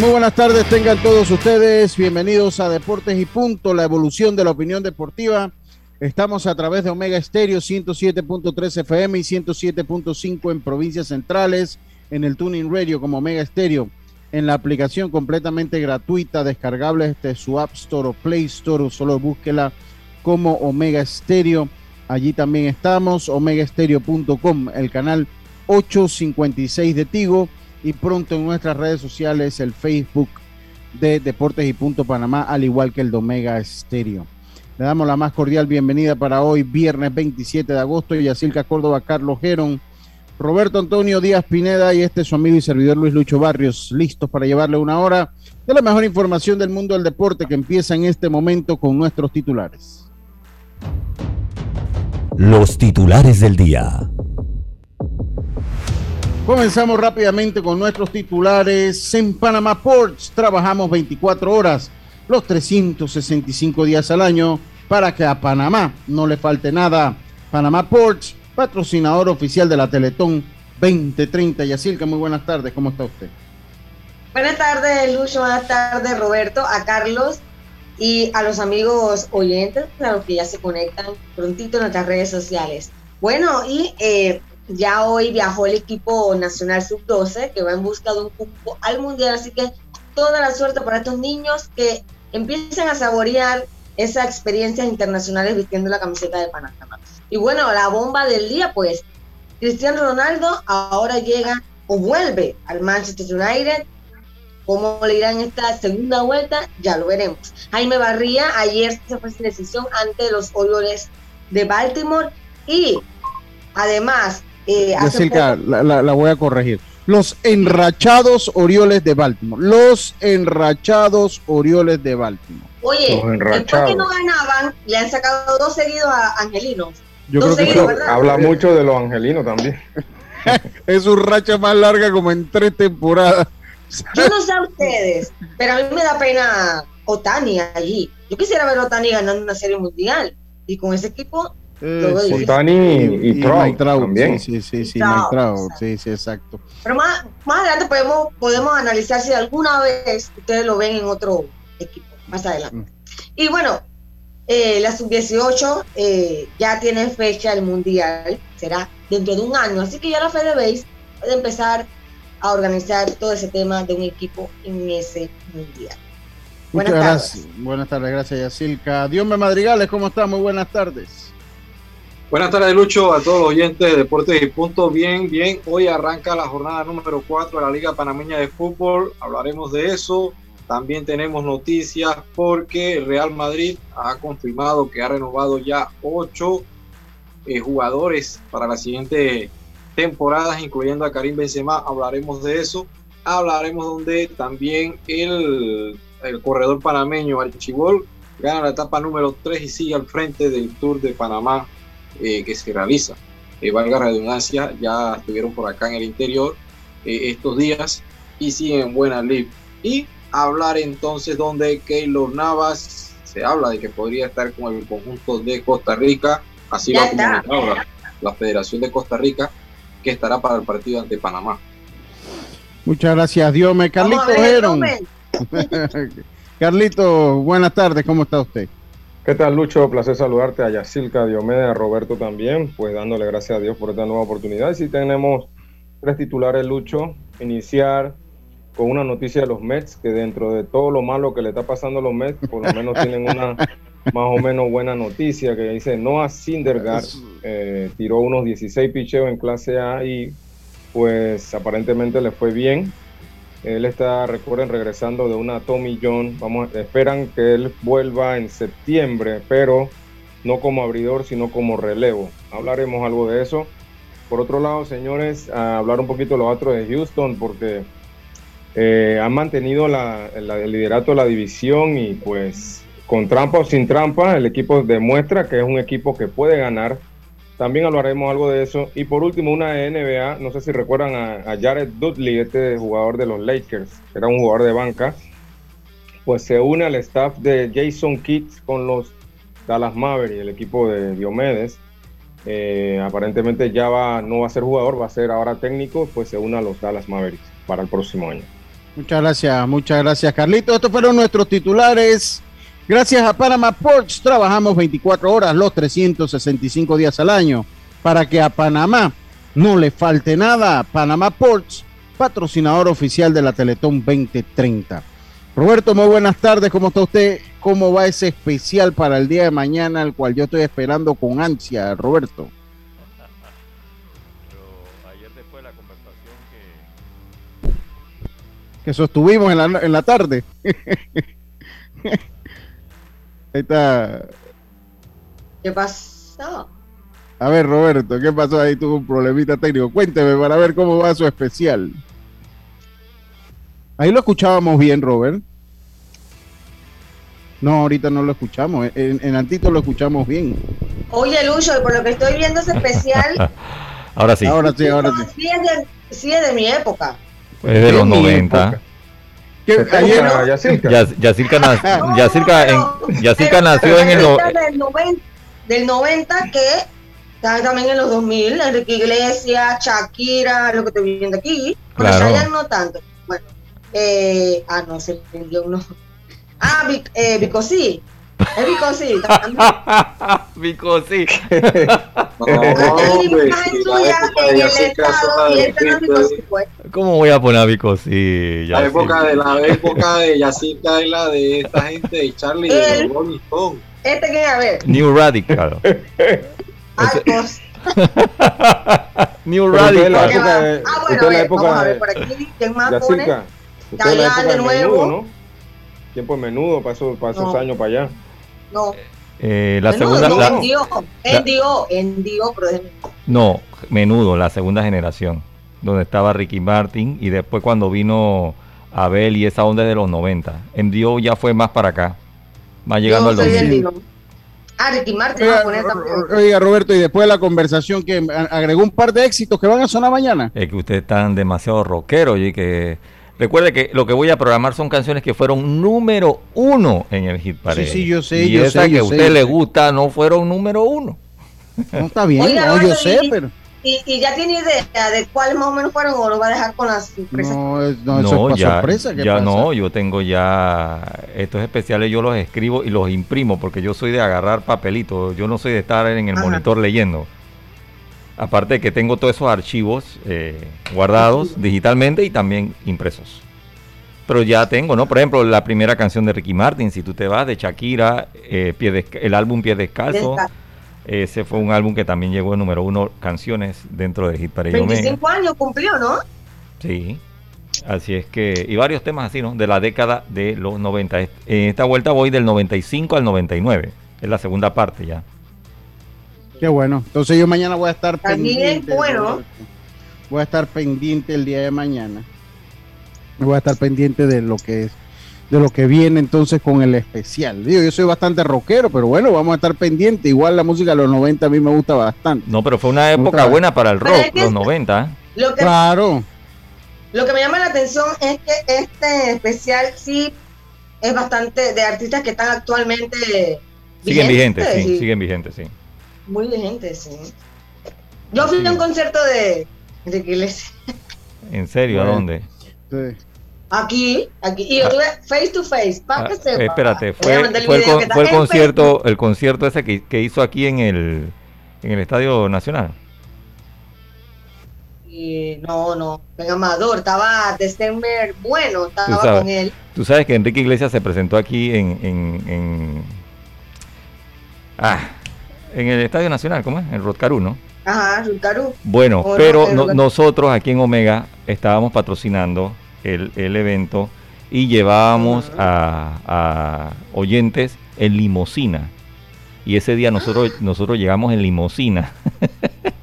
Muy buenas tardes, tengan todos ustedes. Bienvenidos a Deportes y Punto, la evolución de la opinión deportiva. Estamos a través de Omega Estéreo 107.3 FM y 107.5 en provincias centrales, en el Tuning Radio como Omega Estéreo, en la aplicación completamente gratuita, descargable desde su App Store o Play Store, solo búsquela como Omega Estéreo. Allí también estamos, omegaestereo.com, el canal 856 de Tigo y pronto en nuestras redes sociales el Facebook de Deportes y Punto Panamá, al igual que el Domega Estéreo. Le damos la más cordial bienvenida para hoy, viernes 27 de agosto, y Yacilca Córdoba, Carlos Geron, Roberto Antonio Díaz Pineda y este es su amigo y servidor Luis Lucho Barrios, listos para llevarle una hora de la mejor información del mundo del deporte que empieza en este momento con nuestros titulares. Los titulares del día. Comenzamos rápidamente con nuestros titulares. En Panamá Ports trabajamos 24 horas, los 365 días al año, para que a Panamá no le falte nada. Panamá Ports, patrocinador oficial de la Teletón 2030. Yacilca, muy buenas tardes, ¿cómo está usted? Buenas tardes, Lucho, buenas tardes, Roberto, a Carlos y a los amigos oyentes, a los que ya se conectan prontito en nuestras redes sociales. Bueno, y eh, ya hoy viajó el equipo nacional sub-12 que va en busca de un cupo al mundial, así que toda la suerte para estos niños que empiecen a saborear esas experiencias internacionales vistiendo la camiseta de Panamá. Y bueno, la bomba del día, pues, Cristiano Ronaldo ahora llega o vuelve al Manchester United. ¿Cómo le irá en esta segunda vuelta? Ya lo veremos. Jaime Barría ayer se fue sin decisión ante los Orioles de Baltimore y además eh, la, voy a corregir. Los enrachados Orioles de Baltimore. Los enrachados Orioles de Baltimore. Oye, después que no ganaban, le han sacado dos seguidos a Angelinos. Yo creo que habla mucho de los angelinos también. es su racha más larga como en tres temporadas. Yo no sé a ustedes, pero a mí me da pena Otani allí. Yo quisiera ver a Otani ganando una serie mundial. Y con ese equipo eh, y, y, también. Sí, sí, sí, sí, sí, exacto. Pero más, más adelante podemos, podemos analizar si alguna vez ustedes lo ven en otro equipo, más adelante. Mm. Y bueno, eh, la sub-18 eh, ya tiene fecha el mundial, será dentro de un año, así que ya la FedeBase puede empezar a organizar todo ese tema de un equipo en ese mundial. Muchas buenas gracias. Tardes. Buenas tardes, gracias Yacilca. Dios me Madrigales, ¿cómo está? Muy buenas tardes. Buenas tardes, Lucho, a todos los oyentes de Deportes y Punto. Bien, bien. Hoy arranca la jornada número 4 de la Liga Panameña de Fútbol. Hablaremos de eso. También tenemos noticias porque Real Madrid ha confirmado que ha renovado ya ocho eh, jugadores para la siguiente temporada, incluyendo a Karim Benzema. Hablaremos de eso. Hablaremos donde también el, el corredor panameño Archibol gana la etapa número 3 y sigue al frente del Tour de Panamá eh, que se realiza. Eh, valga redundancia, ya estuvieron por acá en el interior eh, estos días y siguen en buena lid. Y hablar entonces donde Keylor Navas se habla de que podría estar con el conjunto de Costa Rica, así lo ha comunicado la, Federación de Costa Rica, que estará para el partido ante Panamá. Muchas gracias, Dios me Carlito Carlito, buenas tardes, ¿cómo está usted? ¿Qué tal, Lucho? Placer saludarte a Yacilca, Diomedes, a Roberto también, pues dándole gracias a Dios por esta nueva oportunidad. Y si tenemos tres titulares, Lucho, iniciar con una noticia de los Mets, que dentro de todo lo malo que le está pasando a los Mets, por lo menos tienen una más o menos buena noticia que dice Noah Syndergaard eh, tiró unos 16 picheos en clase A y pues aparentemente le fue bien. Él está, recuerden, regresando de una Tommy John. Vamos, esperan que él vuelva en septiembre, pero no como abridor, sino como relevo. Hablaremos algo de eso. Por otro lado, señores, hablar un poquito de los otros de Houston, porque eh, han mantenido el liderato de la división y pues con trampa o sin trampa, el equipo demuestra que es un equipo que puede ganar. También hablaremos algo de eso. Y por último, una NBA, no sé si recuerdan a, Jared Dudley, este jugador de los Lakers, era un jugador de banca, pues se une al staff de Jason Kidd con los Dallas Mavericks, el equipo de Diomedes. Eh, aparentemente ya va, no va a ser jugador, va a ser ahora técnico, pues se une a los Dallas Mavericks para el próximo año. Muchas gracias, muchas gracias, Carlito. Estos fueron nuestros titulares. Gracias a Panama Ports trabajamos 24 horas los 365 días al año para que a Panamá no le falte nada. Panama Ports, patrocinador oficial de la Teletón 2030. Roberto, muy buenas tardes. ¿Cómo está usted? ¿Cómo va ese especial para el día de mañana, el cual yo estoy esperando con ansia, Roberto? ayer después de la conversación que... Que sostuvimos en en la tarde. está. ¿Qué pasó? A ver, Roberto, ¿qué pasó ahí? Tuvo un problemita técnico. Cuénteme para ver cómo va su especial. Ahí lo escuchábamos bien, Robert. No, ahorita no lo escuchamos. En, en Antito lo escuchamos bien. Oye, Lucho, por lo que estoy viendo ese especial. ahora sí. Ahora sí, ahora sí. Sí es de, sí es de mi época. Es de los 90. Ayer, Yacirca, nació en el... Del 90, del 90 que también en los 2000, Enrique Iglesias, Shakira, lo que estoy viendo aquí. Bueno, claro. no tanto. Bueno, eh, ah, no, se entendió uno. Ah, Vic, eh, Bicosí. Es Bicosí. Bicosí. ¿Cómo voy a poner a Bicosí? La época de la época de Yacita y la de esta gente de Charlie de Rolling Stone. Este que a ver. New Radical. Arcos. New Radical. ah, bueno, a vamos a ver por aquí. ¿Quién más pone? Ya de nuevo. ¿no? tiempo es menudo para esos, para esos años para allá. No. Eh, la segunda. No, en Dio, en Dio, en Dio, pero No, menudo, la segunda generación, donde estaba Ricky Martin y después cuando vino Abel y esa onda de los 90. En Dio ya fue más para acá, más llegando al 2000. Ah, Ricky Martin. Oiga, Roberto, y después de la conversación que agregó un par de éxitos que van a sonar mañana. Es que ustedes están demasiado rockeros y que Recuerde que lo que voy a programar son canciones que fueron número uno en el hit parade. Sí, sí, yo sé, y yo esa sé, que a usted le gusta no fueron número uno. No está bien, no, yo sé, pero... Y, ya tiene idea de cuáles más o menos fueron o lo va a dejar con las sorpresas. No, no, eso es ya, sorpresa. ya no, yo tengo ya estos especiales, yo los escribo y los imprimo porque yo soy de agarrar papelitos, yo no soy de estar en el monitor leyendo. Aparte de que tengo todos esos archivos eh, guardados digitalmente y también impresos. Pero ya tengo, ¿no? Por ejemplo, la primera canción de Ricky Martin, si tú te vas, de Shakira, eh, el álbum Pie Descalzo. Ese fue un álbum que también llegó en número uno canciones dentro de Hit Parade 25 años cumplió, ¿no? Sí. Así es que, y varios temas así, ¿no? De la década de los 90. En esta vuelta voy del 95 al 99. Es la segunda parte ya. Qué bueno. Entonces yo mañana voy a estar pendiente. bueno. Voy a estar pendiente el día de mañana. Voy a estar pendiente de lo que es de lo que viene entonces con el especial. Digo, yo soy bastante rockero, pero bueno, vamos a estar pendientes. Igual la música de los 90 a mí me gusta bastante. No, pero fue una época buena para el rock, los 90. Lo que, claro. Lo que me llama la atención es que este especial sí es bastante de artistas que están actualmente siguen vigentes, sí, siguen vigentes, sí muy vigente, sí. Yo fui a un concierto de Enrique Iglesias. ¿En serio? ¿A dónde? Sí. Aquí, aquí. Y yo ah. tuve face to face, para ah, que sepa. Espérate, fue, fue, el, fue el concierto, el concierto ese que, que, hizo aquí en el, en el Estadio Nacional. Y no, no, en Amador, estaba December, bueno, estaba con él. Tú sabes que Enrique Iglesias se presentó aquí en, en, en Ah, en el Estadio Nacional, ¿cómo es? En Rotcarú, ¿no? Ajá, Rutcarú. Bueno, O pero no- Rotcarú. nosotros aquí en Omega estábamos patrocinando el, el evento y llevábamos a, a oyentes en limosina. Y ese día nosotros, nosotros llegamos en limosina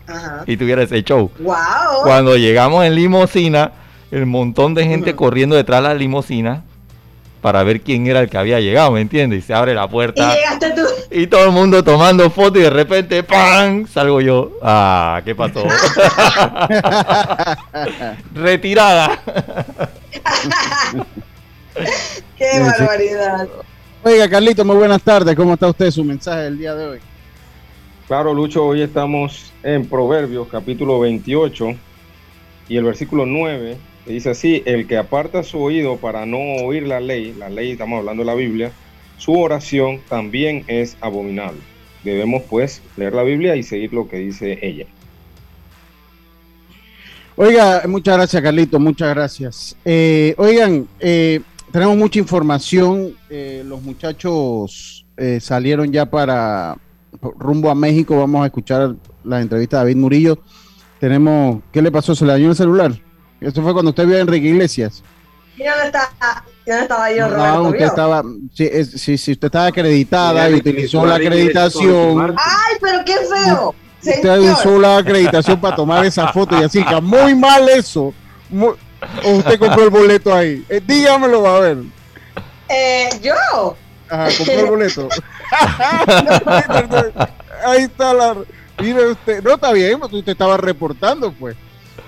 Ajá. y tuviera ese show. Wow. Cuando llegamos en limosina, el montón de gente corriendo detrás de la limosina para ver quién era el que había llegado, ¿me entiendes? Y se abre la Y puerta llegaste tú. y todo el mundo tomando fotos y de repente ¡pam! salgo yo. Ah, ¿qué pasó? Retirada. Qué barbaridad. Oiga, Carlito, muy buenas tardes. ¿Cómo está usted? Su mensaje del día de hoy. Claro, Lucho, hoy estamos en Proverbios capítulo 28 y el versículo 9 que dice así, el que aparta su oído para no oír la ley, la ley estamos hablando de la Biblia, su oración también es abominable. Debemos pues leer la Biblia y seguir lo que dice ella. Oiga, muchas gracias, Carlito, muchas gracias. Eh, oigan, eh, tenemos mucha información. eh, los muchachos salieron ya para rumbo a México. Vamos a escuchar la entrevista de David Murillo. Tenemos, ¿qué le pasó? ¿Se le dañó el celular? Eso fue cuando usted vio a Enrique Iglesias. ¿Y dónde está? ¿Y dónde estaba yo, No, usted ¿Vio? estaba, sí, es- sí, sí, usted estaba acreditada y utilizó la acreditación. ¡Ay, pero qué feo! Usted Señor. usó la acreditación para tomar esa foto y así, que muy mal eso. Muy- o usted compró el boleto ahí. Eh, dígamelo, a ver. Eh, yo. Ajá, compró el boleto. ahí está la. Mire usted. No está bien, porque usted estaba reportando, pues.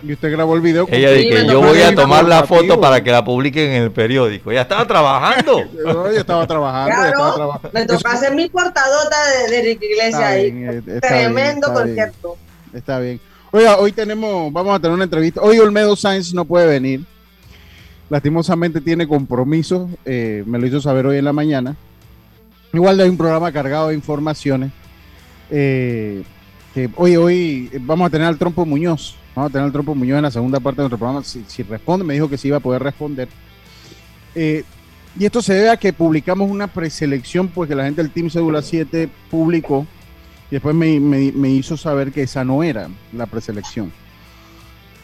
Y usted grabó el video. con- Ella Sí, dice, yo voy a tomar la foto para que la publiquen en el periódico. Ya estaba trabajando. No, ella estaba trabajando. ella estaba Claro, trabajando. me tocó hacer mi portadota de, de Enrique Iglesias ahí. bien, eh, Tremendo bien, está bien. concierto. Está bien. Oiga, hoy tenemos, vamos a tener una entrevista. Hoy Olmedo Sáenz no puede venir. Lastimosamente tiene compromisos. eh, me lo hizo saber hoy en la mañana. Igual hay un programa cargado de informaciones. eh, que hoy, hoy vamos a tener al Trompo Muñoz. Vamos a tener al Trompo Muñoz en la segunda parte de nuestro programa. Si, si responde, me dijo que sí iba a poder responder. Eh, y esto se debe a que publicamos una preselección, pues que la gente del Team Cédula 7 publicó y después me hizo saber que esa no era la preselección.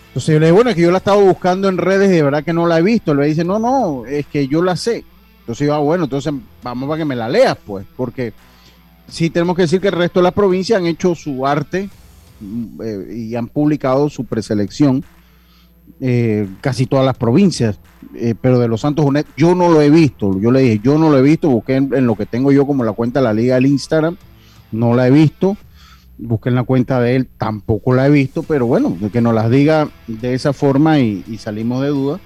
Entonces yo le dije, bueno, es que yo la estaba buscando en redes y de verdad que no la he visto. Le dice, no, no, es que yo la sé. Entonces yo, ah, bueno, entonces vamos para que me la leas, pues, porque sí tenemos que decir que el resto de las provincias han hecho su arte mm, eh, y han publicado su preselección. eh, casi todas las provincias, eh, pero de los Santos Junet yo no lo he visto. Yo le dije, yo no lo he visto, busqué en, lo que tengo yo como la cuenta de la liga del Instagram no la he visto. Busqué en la cuenta de él, tampoco la he visto, pero bueno, que nos las diga de esa forma y, y salimos de duda.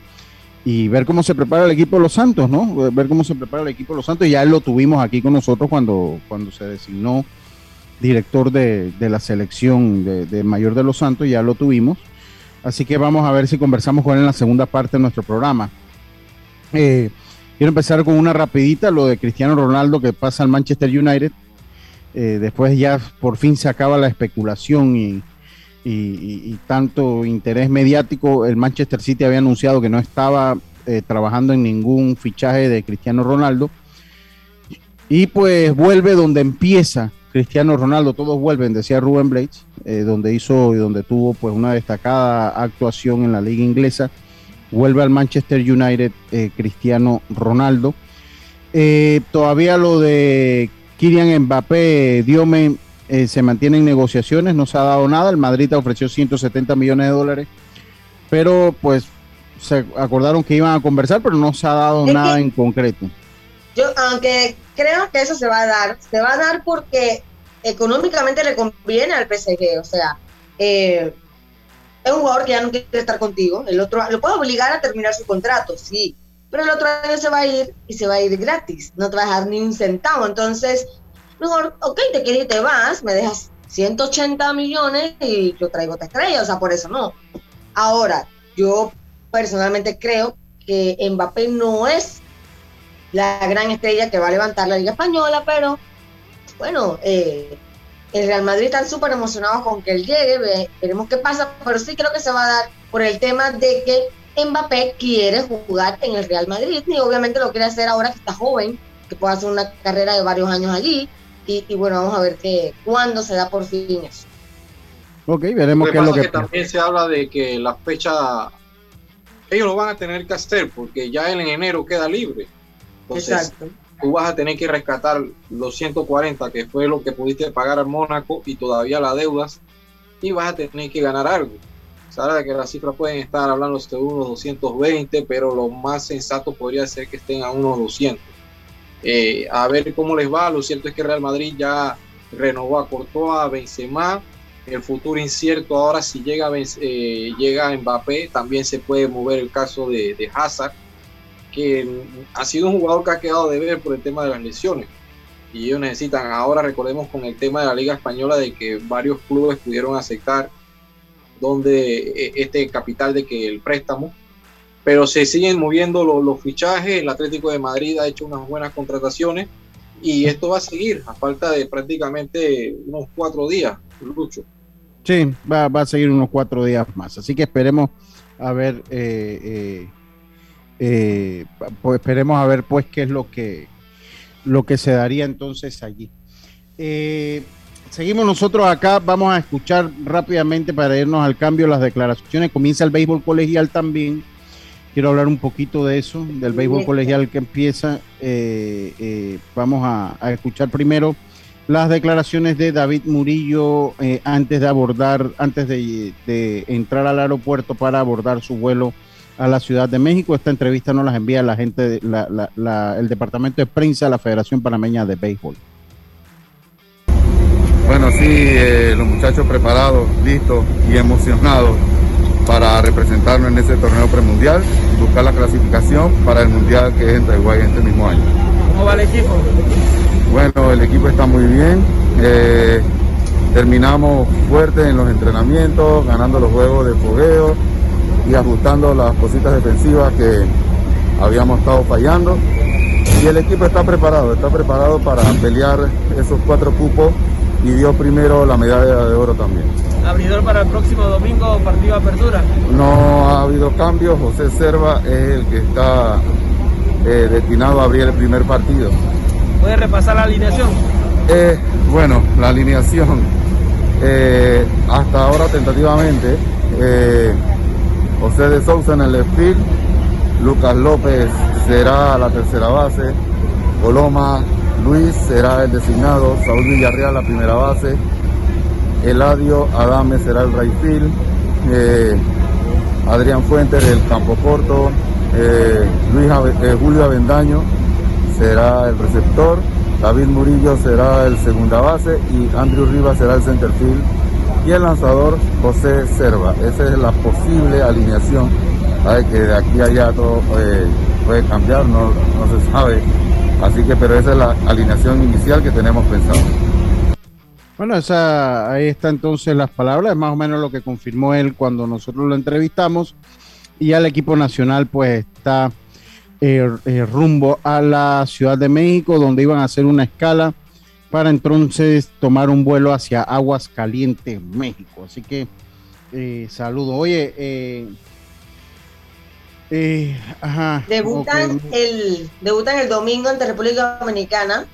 Y ver cómo se prepara el equipo de los Santos, ¿no? Ver cómo se prepara el equipo de los Santos. Ya lo tuvimos aquí con nosotros cuando, cuando se designó director de, de la selección de, de mayor de los Santos, ya lo tuvimos. Así que vamos a ver si conversamos con él en la segunda parte de nuestro programa. Eh, quiero empezar con una rapidita, lo de Cristiano Ronaldo que pasa al Manchester United. Eh, después ya por fin se acaba la especulación y, y- tanto interés mediático. El Manchester City había anunciado que no estaba eh, trabajando en ningún fichaje de Cristiano Ronaldo. Y pues vuelve donde empieza Cristiano Ronaldo, todos vuelven, decía Rubén Blades, eh, donde hizo y donde tuvo pues una destacada actuación en la liga inglesa. Vuelve al Manchester United eh, Cristiano Ronaldo. Todavía lo de Kylian Mbappé, Diome, eh, se mantienen negociaciones, no se ha dado nada. El Madrid ofreció 170 millones de dólares, pero pues se acordaron que iban a conversar, pero no se ha dado Es nada en concreto. Yo, aunque creo que eso se va a dar, se va a dar porque económicamente le conviene al PSG. O sea, eh, es un jugador que ya no quiere estar contigo. El otro lo puede obligar a terminar su contrato, sí. Pero el otro año se va a ir y se va a ir gratis. No te va a dejar ni un centavo. Entonces, mejor, ok, te quieres y te vas, me dejas 180 millones y yo traigo otra estrella. O sea, por eso no. Ahora, yo personalmente creo que Mbappé no es la gran estrella que va a levantar la Liga Española, pero bueno, eh, el Real Madrid están súper emocionados con que él llegue, ve- veremos qué pasa, pero sí creo que se va a dar por el tema de que Mbappé quiere jugar en el Real Madrid y obviamente lo quiere hacer ahora que está joven, que puede hacer una carrera de varios años allí y, bueno, vamos a ver que, cuándo se da por fin eso. Ok, veremos qué es lo que... también se habla de que la fecha, ellos lo van a tener que hacer porque ya en enero queda libre. Exacto. Tú vas a tener que rescatar los 140, que fue lo que pudiste pagar al Mónaco y todavía la deudas, y vas a tener que ganar algo. Sabe que las cifras pueden estar hablando de unos 220, pero lo más sensato podría ser que estén a unos 200. Eh, a ver cómo les va. Lo cierto es que Real Madrid ya renovó a Courtois, a Benzema, el futuro incierto ahora si llega, eh, llega Mbappé, también se puede mover el caso de, de, Hazard, que ha sido un jugador que ha quedado de ver por el tema de las lesiones. Y ellos necesitan, ahora recordemos con el tema de la Liga Española, de que varios clubes pudieron aceptar donde e, este capital de que el préstamo, pero se siguen moviendo los, fichajes, el Atlético de Madrid ha hecho unas buenas contrataciones y esto va a seguir a falta de prácticamente unos cuatro días, Lucho. Sí, va, a seguir unos cuatro días más. Así que esperemos a ver, eh, eh, eh, pues esperemos a ver pues qué es lo que, lo que se daría entonces allí. seguimos nosotros acá, vamos a escuchar rápidamente para irnos al cambio las declaraciones. Comienza el béisbol colegial también. Quiero hablar un poquito de eso, del béisbol colegial que empieza. vamos a, a escuchar primero las declaraciones de David Murillo eh, antes de abordar, antes de, entrar al aeropuerto para abordar su vuelo a la Ciudad de México. Esta entrevista nos las envía la gente, el departamento de prensa de la Federación Panameña de Béisbol. Bueno, sí, eh, los muchachos preparados, listos y emocionados para representarnos en ese torneo premundial y buscar la clasificación para el mundial que es en Taiwán este mismo año. ¿Cómo va el equipo? Bueno, el equipo está muy bien. Eh, terminamos fuerte en los entrenamientos, ganando los juegos de fogueo y ajustando las cositas defensivas que habíamos estado fallando. Y el equipo está preparado, está preparado para pelear esos cuatro cupos y dio primero la medalla de oro también. ¿Abridor para el próximo domingo, partido apertura? No ha habido cambios, José Serva es el que está eh, destinado a abrir el primer partido. ¿Puede repasar la alineación? Eh, bueno, la alineación. Eh, hasta ahora tentativamente. Eh, José de Sousa en el left Lucas López será la tercera base. Coloma Luis será el designado. Saúl Villarreal la primera base. Eladio Adame será el right field. Adrián Fuentes el campo corto. Luis Julio Avendaño será el receptor, David Murillo será el segunda base y Andrew Rivas será el center field y el lanzador José Serva. Esa es la posible alineación. que de aquí a allá todo eh, puede cambiar, no, no se sabe. Así que, pero esa es la alineación inicial que tenemos pensado. Bueno, esa, ahí está entonces las palabras, más o menos lo que confirmó él cuando nosotros lo entrevistamos. Y al equipo nacional pues está eh, eh, rumbo a la Ciudad de México, donde iban a hacer una escala para entonces tomar un vuelo hacia Aguas Calientes, México. Así que eh, saludo. Oye, debutan, el, debutan el domingo ante República Dominicana.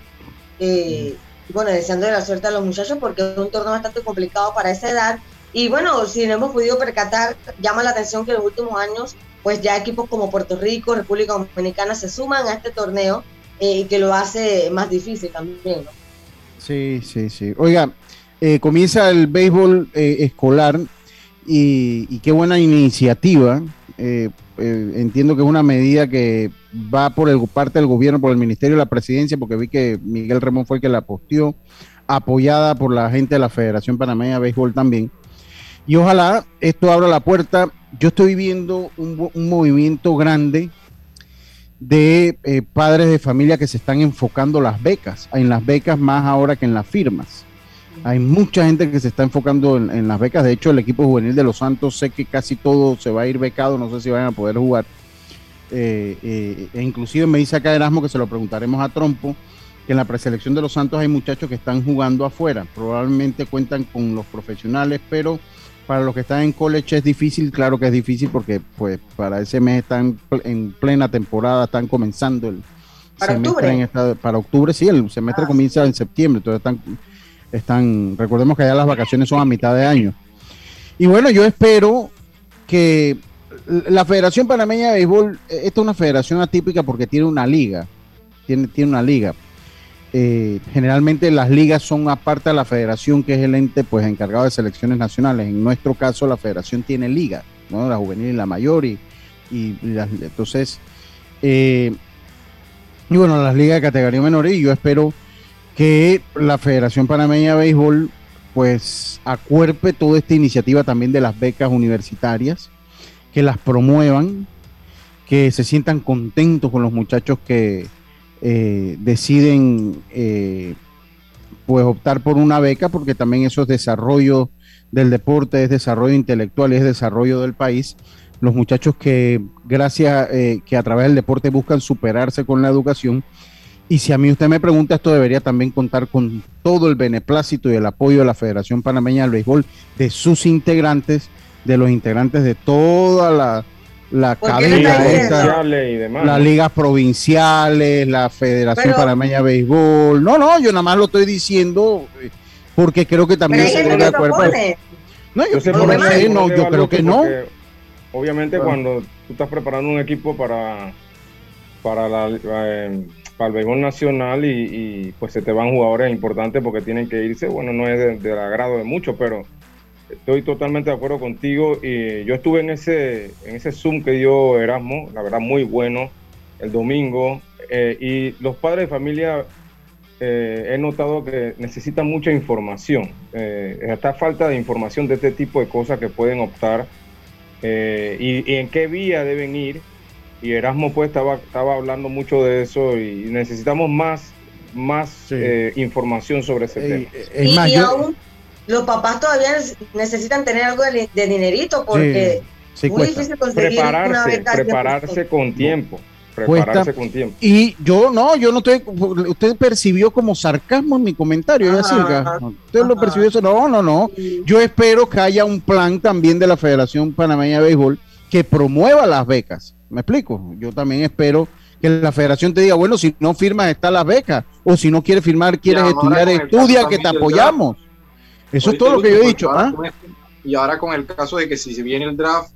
Bueno, deseando la suerte a los muchachos porque es un torneo bastante complicado para esa edad. Y bueno, si no hemos podido percatar, llama la atención que en los últimos años pues ya equipos como Puerto Rico, República Dominicana se suman a este torneo eh, y que lo hace más difícil también. ¿no? Sí, sí, sí. Oiga, eh, comienza el béisbol eh, escolar y, qué buena iniciativa. Entiendo que es una medida que va por el, parte del gobierno, por el Ministerio de la Presidencia, porque vi que Miguel Ramón fue el que la posteó, apoyada por la gente de la Federación Panameña de Béisbol también. Y ojalá esto abra la puerta yo estoy viendo un, movimiento grande de eh, padres de familia que se están enfocando las becas, en las becas más ahora que en las firmas. Hay mucha gente que se está enfocando en, las becas. De hecho, el equipo juvenil de Los Santos sé que casi todo se va a ir becado. No sé si van a poder jugar. Eh, eh, e inclusive me dice acá Erasmo que se lo preguntaremos a Trompo que en la preselección de Los Santos hay muchachos que están jugando afuera. Probablemente cuentan con los profesionales, pero para los que están en college es difícil, claro que es difícil porque pues para ese mes están en plena temporada, están comenzando Para semestre octubre. en esta- para octubre, sí, el semestre Ah, comienza en septiembre, entonces están, están, recordemos que ya las vacaciones son a mitad de año. Y bueno, yo espero que la Federación Panameña de Béisbol, eh, esta es una federación atípica porque tiene una liga, tiene, tiene una liga. Eh, generalmente las ligas son aparte de la federación, que es el ente pues encargado de selecciones nacionales. En nuestro caso, la federación tiene liga, ¿no? la juvenil y la mayor, y, y entonces, eh, y bueno, las ligas de categoría menor, y yo espero que la Federación Panameña de Béisbol pues acuerpe toda esta iniciativa también de las becas universitarias, que las promuevan, que se sientan contentos con los muchachos que eh, deciden eh, pues optar por una beca, porque también eso es desarrollo del deporte, es desarrollo intelectual, es desarrollo del país. Los muchachos que gracias, eh, que a través del deporte buscan superarse con la educación. Y si a mí usted me pregunta, esto debería también contar con todo el beneplácito y el apoyo de la Federación Panameña del Béisbol, de sus integrantes, de los integrantes de toda la, la ¿Por qué cadena no está esta, Sociales y demás. las ¿no? ligas provinciales, la Federación Pero- Panameña de Béisbol. No, no, yo nada más lo estoy diciendo eh, porque creo que también se debe de acuerdo. No, yo, por sé, no, creo que no. Obviamente cuando tú estás preparando un equipo para para la, eh, para el béisbol nacional y, y, pues se te van jugadores importantes porque tienen que irse, bueno, no es de- del agrado de muchos, pero estoy totalmente de acuerdo contigo y yo estuve en ese en ese Zoom que dio Erasmo, la verdad muy bueno, el domingo, eh, y los padres de familia eh, he notado que necesitan mucha información. Eh, está falta de información de este tipo de cosas que pueden optar eh, y, y en qué vía deben ir. Y Erasmo pues estaba, estaba hablando mucho de eso y necesitamos más, más Sí. eh, información sobre ese Eh, tema. eh, es y, más, y yo- aún los papás todavía neces- necesitan tener algo de, de dinerito porque sí muy cuesta. difícil conseguir una Prepararse, beca 100%. prepararse con tiempo. Cuesta. Prepararse con tiempo. Y yo no, yo no estoy, usted percibió como sarcasmo en mi comentario, Ajá, Yacirca. Usted lo ajá. percibió eso, no, no, no. Yo espero que haya un plan también de la Federación Panameña de Béisbol que promueva las becas. ¿Me explico? Yo también espero que la federación te diga, bueno, si no firmas está las becas, o si no quieres firmar, quieres estudiar, estudia, que te apoyamos. Eso es todo lo que yo he dicho. ¿ah? Y ahora con el caso de que si se viene el draft,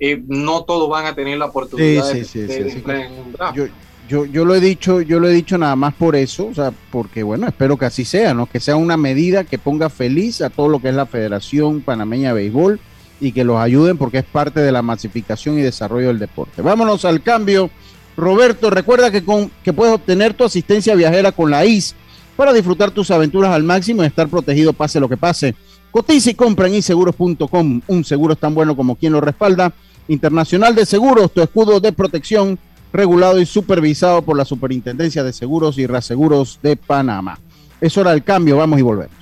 eh, no todos van a tener la oportunidad Sí, de, sí, sí, en un draft. Yo, yo, yo lo he dicho, yo lo he dicho nada más por eso, o sea, porque bueno, espero que así sea, ¿no? Que sea una medida que ponga feliz a todo lo que es la Federación Panameña de Béisbol y que los ayuden porque es parte de la masificación y desarrollo del deporte. Vámonos al cambio. Roberto, recuerda que, con, que puedes obtener tu asistencia viajera con la IS para disfrutar tus aventuras al máximo y estar protegido pase lo que pase. Cotiza y compra en inseguros.com. Un seguro tan bueno como quien lo respalda. Internacional de Seguros, tu escudo de protección, regulado y supervisado por la Superintendencia de Seguros y Reaseguros de Panamá. Es hora del cambio, vamos y volvemos.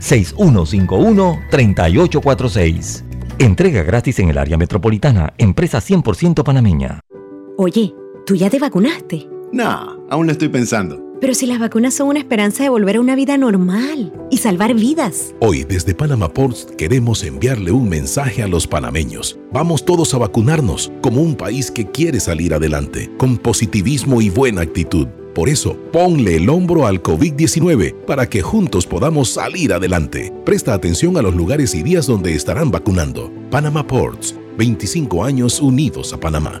6151-3846. Entrega gratis en el área metropolitana, empresa 100% panameña. Oye, ¿tú ya te vacunaste? No, aún lo estoy pensando. Pero si las vacunas son una esperanza de volver a una vida normal y salvar vidas. Hoy desde Panama Ports queremos enviarle un mensaje a los panameños. Vamos todos a vacunarnos como un país que quiere salir adelante, con positivismo y buena actitud. Por eso, ponle el hombro al COVID-19 para que juntos podamos salir adelante. Presta atención a los lugares y días donde estarán vacunando. Panama Ports, 25 años unidos a Panamá.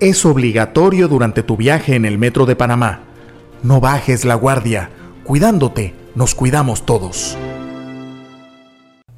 es obligatorio durante tu viaje en el metro de Panamá. No bajes la guardia. Cuidándote, nos cuidamos todos.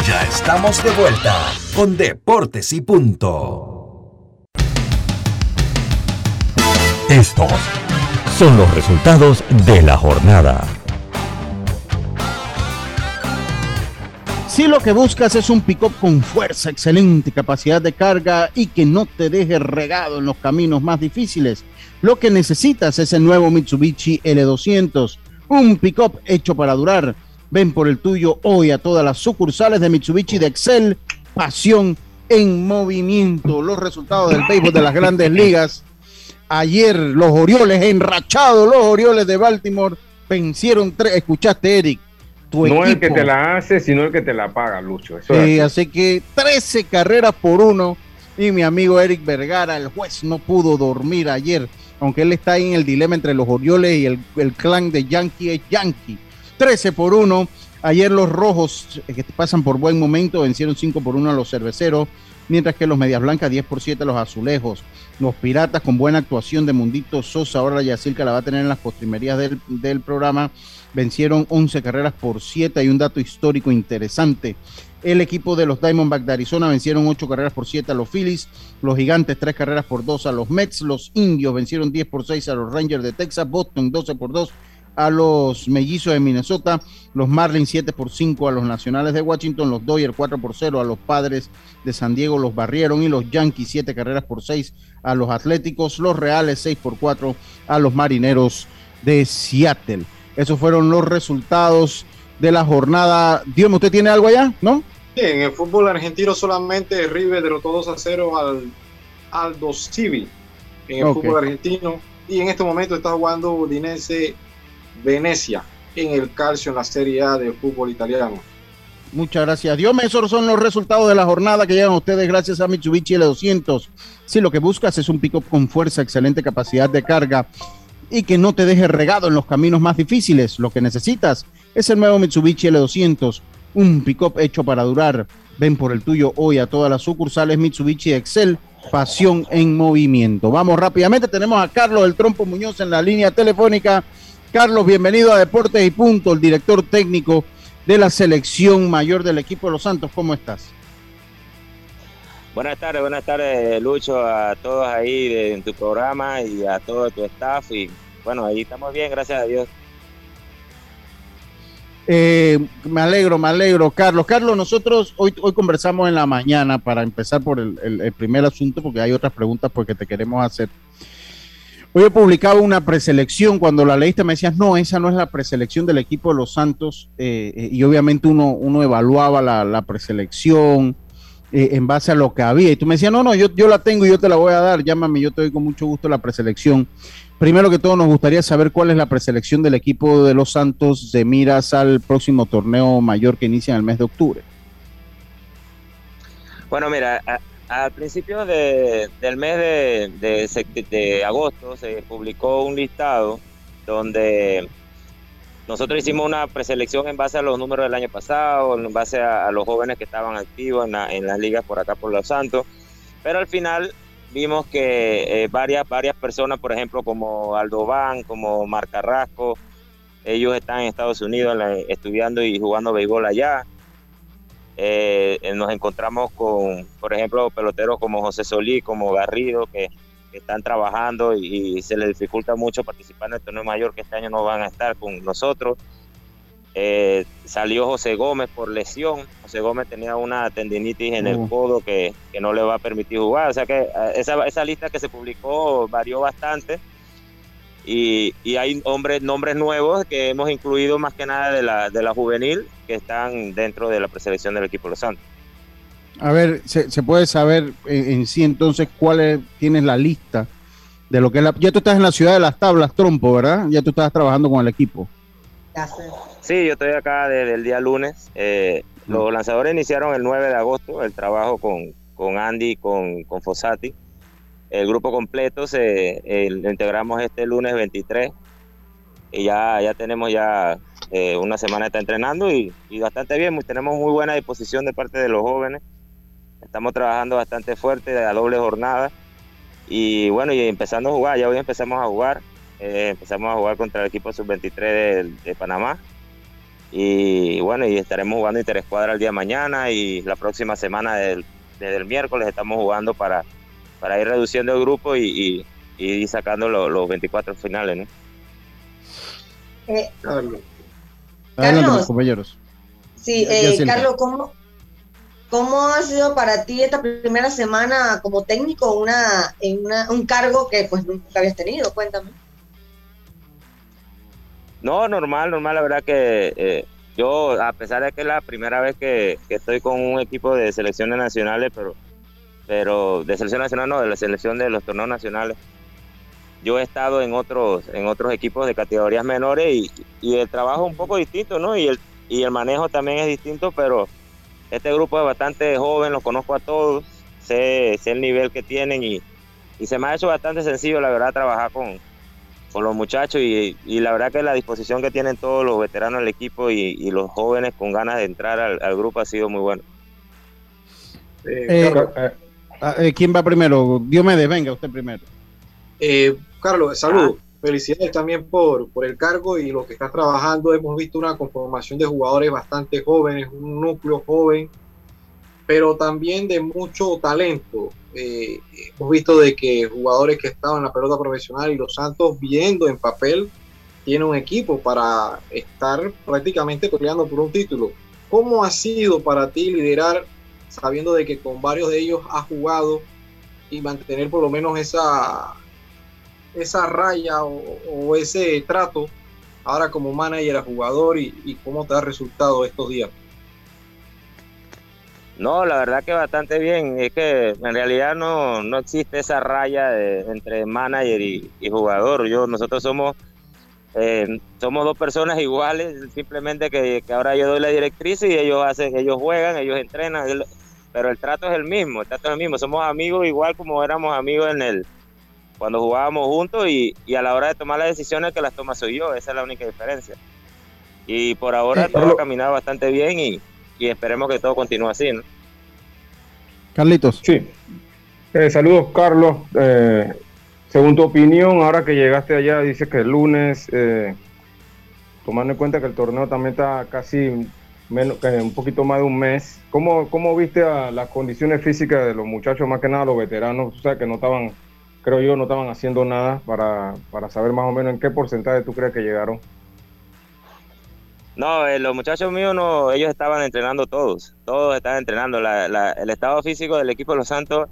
Ya estamos de vuelta con Deportes y Punto. Estos son los resultados de la jornada. Si lo que buscas es un pick-up con fuerza, excelente capacidad de carga y que no te deje regado en los caminos más difíciles, lo que necesitas es el nuevo Mitsubishi L200, un pick-up hecho para durar Ven por el tuyo hoy a todas las sucursales de Mitsubishi de Excel. Pasión en movimiento. Los resultados del béisbol de las grandes ligas. Ayer los Orioles enrachados, los Orioles de Baltimore vencieron tres. Escuchaste, Eric. Tu no el que te la hace, sino el que te la paga, Lucho. sí, así que 13 carreras por uno. Y mi amigo Eric Vergara, el juez, no pudo dormir ayer, aunque él está ahí en el dilema entre los Orioles y el, el clan de Yankee es Yankee 13 por 1. Ayer los rojos, eh, que pasan por buen momento, vencieron 5 por 1 a los cerveceros, mientras que los medias blancas 10 por 7 a los azulejos. Los piratas con buena actuación de Mundito Sosa, ahora Yacirca la va a tener en las postrimerías del, del programa, vencieron 11 carreras por 7. Hay un dato histórico interesante. El equipo de los Diamondbacks de Arizona vencieron 8 carreras por 7 a los Phillies. Los Gigantes 3 carreras por 2 a los Mets. Los Indios vencieron 10 por 6 a los Rangers de Texas. Boston 12 por 2 a los mellizos de Minnesota, los Marlins 7 por 5 a los Nacionales de Washington, los Dodgers 4 por 0 a los Padres de San Diego, los barrieron y los Yankees 7 carreras por 6 a los Atléticos, los Reales 6 por 4 a los Marineros de Seattle. Esos fueron los resultados de la jornada. Dios, ¿usted tiene algo allá? ¿No? Sí, en el fútbol argentino solamente River derrotó 2 a 0 al Aldo Civi en el fútbol argentino y en este momento está jugando Udinese Venecia en el calcio en la Serie A de fútbol italiano. Muchas gracias. Dios esos son los resultados de la jornada que llegan a ustedes gracias a Mitsubishi L200. Si lo que buscas es un pick-up con fuerza, excelente capacidad de carga y que no te deje regado en los caminos más difíciles, lo que necesitas es el nuevo Mitsubishi L200, un pick-up hecho para durar. Ven por el tuyo hoy a todas las sucursales Mitsubishi Excel pasión en movimiento. Vamos rápidamente, tenemos a Carlos el Trompo Muñoz en la línea telefónica. Carlos, bienvenido a Deportes y Punto, el director técnico de la selección mayor del equipo de los Santos. ¿Cómo estás? Buenas tardes, buenas tardes, Lucho, a todos ahí en tu programa y a todo tu staff. Y bueno, ahí estamos bien, gracias a Dios. Eh, me alegro, me alegro, Carlos. Carlos, nosotros hoy, hoy conversamos en la mañana para empezar por el, primer asunto, porque hay otras preguntas porque te queremos hacer. Hoy he publicado una preselección. Cuando la leíste me decías, no, esa no es la preselección del equipo de los Santos. Eh, eh, y obviamente uno, uno evaluaba la, preselección en base a lo que había. Y tú me decías, no, no, yo, yo la tengo y yo te la voy a dar. Llámame, yo te doy con mucho gusto la preselección. Primero que todo, nos gustaría saber cuál es la preselección del equipo de los Santos de miras al próximo torneo mayor que inicia en el mes de octubre. Bueno, mira, al principio del mes de, agosto se publicó un listado donde nosotros hicimos una preselección en base a los números del año pasado, en base a, los jóvenes que estaban activos en, en las ligas por acá por Los Santos, pero al final vimos que eh, varias, varias personas, por ejemplo, como Aldo Van, como Mar Carrasco, ellos están en Estados Unidos estudiando y jugando béisbol allá. Eh, eh, nos encontramos con, por ejemplo, peloteros como José Solí, como Garrido, que, están trabajando y, se les dificulta mucho participar en el torneo mayor, que este año no van a estar con nosotros. Eh, salió José Gómez por lesión. José Gómez tenía una tendinitis en el uh. codo que, no le va a permitir jugar. O sea que esa, esa lista que se publicó varió bastante. Y, hay hombres, nombres nuevos que hemos incluido más que nada de la, de la juvenil que están dentro de la preselección del equipo de Los Santos. A ver, se, puede saber en, sí entonces cuál es, tienes la lista de lo que es la... Ya tú estás en la ciudad de las tablas, Trompo, ¿verdad? Ya tú estás trabajando con el equipo. Sí, yo estoy acá desde el día lunes. Eh, los lanzadores iniciaron el 9 de agosto el trabajo con, con Andy y con, con Fossati. El grupo completo se lo integramos este lunes 23 y ya, ya tenemos ya eh, una semana está entrenando y, y, bastante bien. Tenemos muy buena disposición de parte de los jóvenes. Estamos trabajando bastante fuerte a doble jornada y bueno, y empezando a jugar, ya hoy empezamos a jugar. Eh, empezamos a jugar contra el equipo sub-23 de, Panamá y bueno, y estaremos jugando Interescuadra el día de mañana y la próxima semana del, desde el miércoles estamos jugando para, para ir reduciendo el grupo y, y, sacando los 24 finales. Eh, Carlos, compañeros. Sí, eh, Carlos, ¿cómo, ¿cómo ha sido para ti esta primera semana como técnico una, en una, un cargo que pues nunca habías tenido? Cuéntame. No, normal, normal. La verdad que eh, yo, a pesar de que es la primera vez que, estoy con un equipo de selecciones nacionales, pero, pero de selección nacional no, de la selección de los torneos nacionales. Yo he estado en otros, en otros equipos de categorías menores y, y el trabajo es un poco distinto, ¿no? Y el, y el manejo también es distinto, pero este grupo es bastante joven, los conozco a todos, sé, sé el nivel que tienen y, y se me ha hecho bastante sencillo, la verdad, trabajar con, con los muchachos y, la verdad que la disposición que tienen todos los veteranos del equipo y, los jóvenes con ganas de entrar al, grupo ha sido muy bueno. Eh, eh, eh, ¿Quién va primero? Diomedes, venga usted primero. Carlos, salud. Ah. Felicidades también por, por el cargo y lo que está trabajando. Hemos visto una conformación de jugadores bastante jóvenes, un núcleo joven, pero también de mucho talento. Eh, hemos visto de que jugadores que estaban en la pelota profesional y los Santos viendo en papel tiene un equipo para estar prácticamente peleando por un título. ¿Cómo ha sido para ti liderar sabiendo de que con varios de ellos has jugado y mantener por lo menos esa, esa raya o, ese trato ahora como manager a jugador y, y cómo te ha resultado estos días? No, la verdad que bastante bien. Es que en realidad no, no existe esa raya entre manager y, jugador. Yo, nosotros somos, eh, somos dos personas iguales, simplemente que, ahora yo doy la directriz y ellos hacen, ellos juegan, ellos entrenan, pero el trato es el mismo, el trato es el mismo. Somos amigos igual como éramos amigos en el cuando jugábamos juntos y, a la hora de tomar las decisiones que las toma soy yo, esa es la única diferencia. Y por ahora todo ha caminado bastante bien y y esperemos que todo continúe así, ¿no? Carlitos. Sí. Eh, saludos, Carlos. Eh, según tu opinión, ahora que llegaste allá, dices que el lunes, eh, tomando en cuenta que el torneo también está casi menos, que un poquito más de un mes, ¿cómo, cómo viste a las condiciones físicas de los muchachos, más que nada los veteranos? O sea, que no estaban, creo yo, no estaban haciendo nada para, para saber más o menos en qué porcentaje tú crees que llegaron. No, eh, los muchachos míos no, ellos estaban entrenando todos, todos estaban entrenando. el estado físico del equipo de los Santos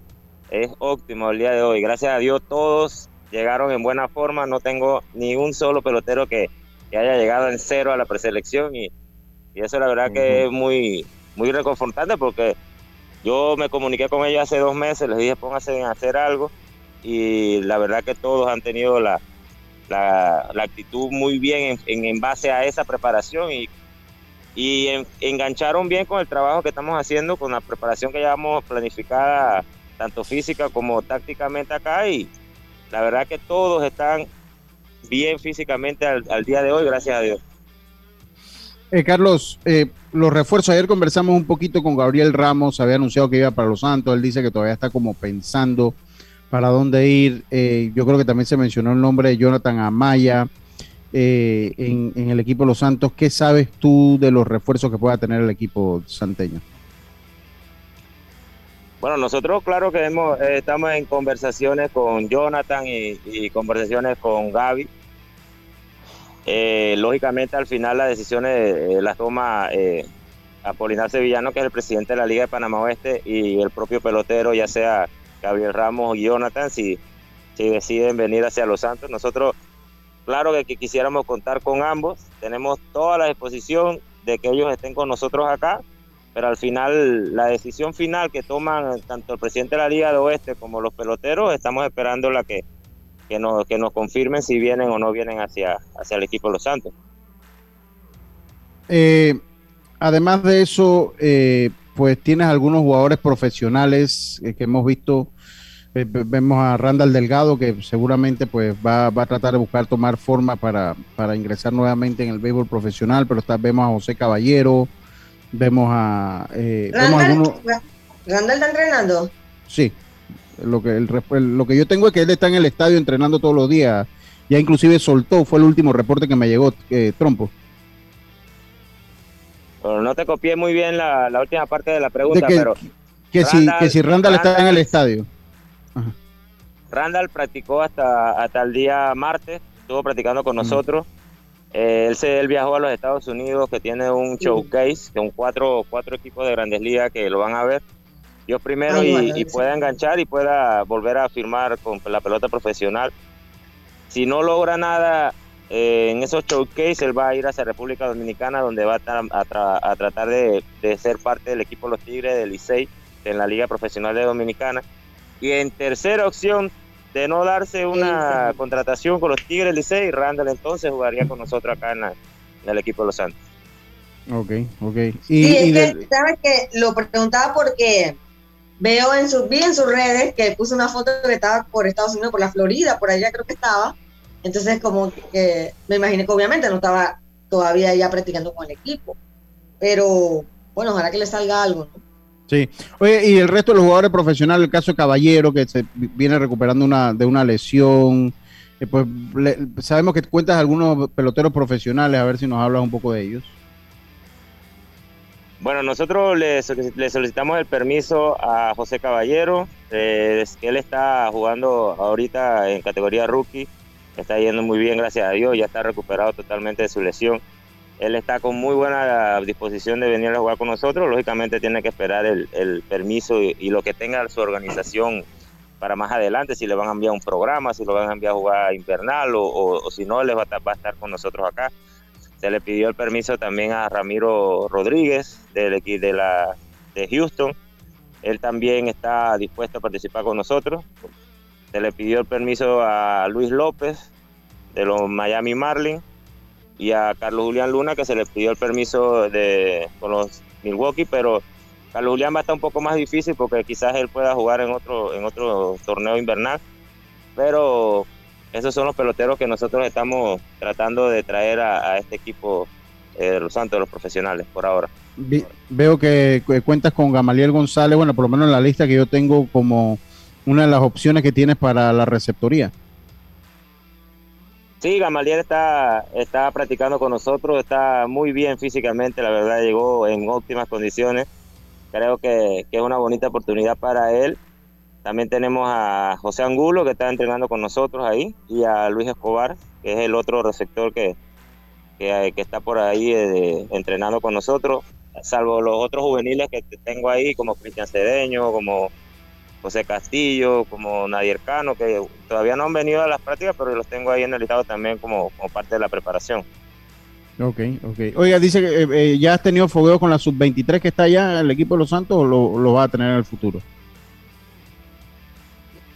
es óptimo el día de hoy. Gracias a Dios todos llegaron en buena forma. No tengo ni un solo pelotero que, haya llegado en cero a la preselección y, y eso la verdad que es muy, muy reconfortante porque yo me comuniqué con ellos hace dos meses, les dije pónganse a hacer algo y la verdad que todos han tenido la, la, actitud muy bien en, en, base a esa preparación y, y engancharon bien con el trabajo que estamos haciendo, con la preparación que llevamos planificada, tanto física como tácticamente acá y la verdad que todos están bien físicamente al, día de hoy, gracias a Dios. Eh, Carlos, eh, los refuerzos, ayer conversamos un poquito con Gabriel Ramos, había anunciado que iba para los Santos, él dice que todavía está como pensando para dónde ir. Eh, yo creo que también se mencionó el nombre de Jonathan Amaya eh, en, el equipo Los Santos. ¿Qué sabes tú de los refuerzos que pueda tener el equipo santeño? Bueno, nosotros claro que hemos, eh, estamos en conversaciones con Jonathan y, conversaciones con Gaby. lógicamente al final las decisiones las toma Apolinar Sevillano, que es el presidente de la Liga de Panamá Oeste, y el propio pelotero, ya sea Gabriel Ramos y Jonathan, si, si deciden venir hacia Los Santos. Nosotros, claro que, quisiéramos contar con ambos, tenemos toda la disposición de que ellos estén con nosotros acá, pero al final la decisión final que toman tanto el presidente de la Liga de Oeste como los peloteros, estamos esperando la que, que, nos, que nos confirmen si vienen o no vienen hacia, hacia el equipo de Los Santos. Eh, además de eso, eh, pues tienes algunos jugadores profesionales eh, que hemos visto. Eh, vemos a Randall Delgado que seguramente pues va, a tratar de buscar tomar forma para, ingresar nuevamente en el béisbol profesional, pero está, vemos a José Caballero, vemos a... Eh, Randall, está entrenando? Sí, lo que, lo que yo tengo es que él está en el estadio entrenando todos los días, ya inclusive soltó, fue el último reporte que me llegó, Trompo no te copié muy bien la, última parte de la pregunta, pero... Que, si, que si Randall, está en el estadio. Randall practicó hasta, hasta el día martes, estuvo practicando con nosotros. Eh, él, se, él viajó a los Estados Unidos, que tiene un showcase, con cuatro, cuatro equipos de grandes ligas que lo van a ver. Yo primero y, pueda enganchar y pueda volver a firmar con la pelota profesional. Si no logra nada eh, en esos showcase él va a ir hacia República Dominicana donde va a, tratar de, ser parte del equipo Los Tigres del Licey en la Liga Profesional de Dominicana. Y en tercera opción, de no darse una contratación con los Tigres Licey, Randall entonces jugaría con nosotros acá en, el equipo de Los Santos. Ok, ok. Y, es que, ¿sabes que Lo preguntaba porque veo en, su, vi en sus redes que puso una foto que estaba por Estados Unidos, por la Florida, por allá creo que estaba entonces, como que me imaginé que obviamente no estaba todavía ya practicando con el equipo. Pero bueno, ojalá que le salga algo, Sí. Oye, y el resto de los jugadores profesionales, el caso de Caballero, que se viene recuperando una, de una lesión. Eh, pues sabemos que cuentas algunos peloteros profesionales, a ver si nos hablas un poco de ellos. Bueno, nosotros le, solicitamos el permiso a José Caballero, eh, él está jugando ahorita en categoría rookie está yendo muy bien, gracias a Dios, ya está recuperado totalmente de su lesión. Él está con muy buena disposición de venir a jugar con nosotros, lógicamente tiene que esperar el, permiso y, lo que tenga su organización para más adelante, si le van a enviar un programa, si lo van a enviar a jugar invernal o, si no, les va a, estar con nosotros acá. Se le pidió el permiso también a Ramiro Rodríguez del equipo de, de Houston. Él también está dispuesto a participar con nosotros se le pidió el permiso a Luis López de los Miami Marlins y a Carlos Julián Luna que se le pidió el permiso de con los Milwaukee, pero Carlos Julián va a estar un poco más difícil porque quizás él pueda jugar en otro en otro torneo invernal, pero esos son los peloteros que nosotros estamos tratando de traer a, este equipo eh, de los Santos, de los profesionales, por ahora. veo que cuentas con Gamaliel González, bueno, por lo menos en la lista que yo tengo como una de las opciones que tienes para la receptoría. Sí, Gamaliel está, está practicando con nosotros, está muy bien físicamente, la verdad llegó en óptimas condiciones. Creo que, es una bonita oportunidad para él. También tenemos a José Angulo que está entrenando con nosotros ahí y a Luis Escobar, que es el otro receptor que, que, que está por ahí eh, entrenando con nosotros, salvo los otros juveniles que tengo ahí, como Cristian Cedeño, como José Castillo, como Nadir Cano, que todavía no han venido a las prácticas, pero los tengo ahí en el listado también como, como parte de la preparación. Ok, ok. Oiga, dice que eh, eh, ya has tenido fogueo con la sub-23 que está allá en el equipo de los Santos o lo, lo va a tener en el futuro.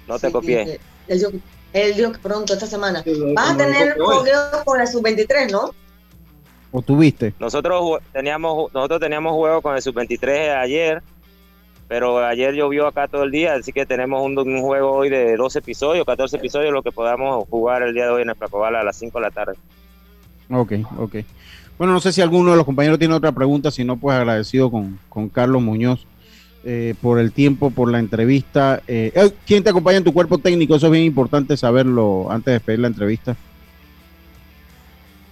No te copié. Él dijo, él dijo que pronto esta semana. Vas a tener fogueo con la sub-23, ¿no? ¿O tuviste? Nosotros teníamos, nosotros teníamos juego con el sub-23 ayer, pero ayer llovió acá todo el día, así que tenemos un, un juego hoy de 12 episodios, 14 episodios, lo que podamos jugar el día de hoy en el Placobala a las 5 de la tarde. Ok, ok. Bueno, no sé si alguno de los compañeros tiene otra pregunta, si no, pues agradecido con, con Carlos Muñoz eh, por el tiempo, por la entrevista. Eh, eh, ¿Quién te acompaña en tu cuerpo técnico? Eso es bien importante saberlo antes de despedir la entrevista.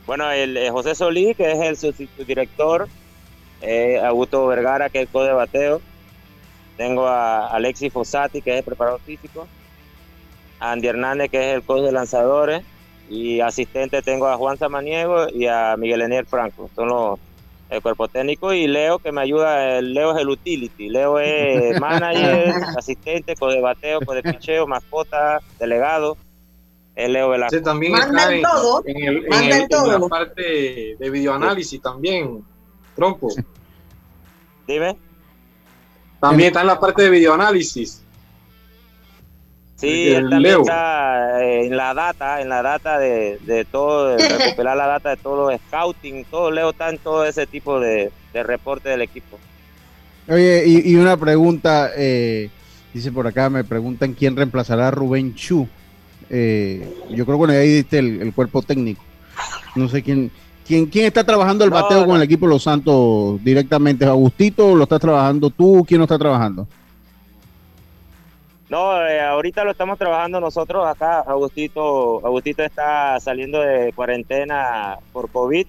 Bueno, el eh, José Solí, que es el su- subdirector, eh, Augusto Vergara, que es el coach de bateo. Tengo a Alexis Fossati, que es el preparador físico. A Andy Hernández, que es el coach de lanzadores. Y asistente tengo a Juan Samaniego y a Miguel Eniel Franco. Son los el cuerpo técnico. Y Leo, que me ayuda. Leo es el utility. Leo es manager, asistente, coach de bateo, coach de picheo, mascota, delegado. Es Leo Velasco. También está en, en el- en el- en la parte de videoanálisis también, Trompo. Dime. También está en la parte de videoanálisis. Sí, El él también Leo. está eh, en la data, en la data de, de todo, de recopilar la data de todo los scouting, todo Leo está en todo ese tipo de, de reporte del equipo. Oye, y, y una pregunta, eh, dice por acá, me preguntan quién reemplazará a Rubén Chu. Eh, yo creo que bueno, ahí diste el, el cuerpo técnico. No sé quién, quién, quién está trabajando el No, bateo no. con el equipo de los Santos directamente. ¿Agustito lo estás trabajando tú? ¿Quién lo está trabajando? No, eh, ahorita lo estamos trabajando nosotros acá. Agustito, Agustito está saliendo de cuarentena por COVID,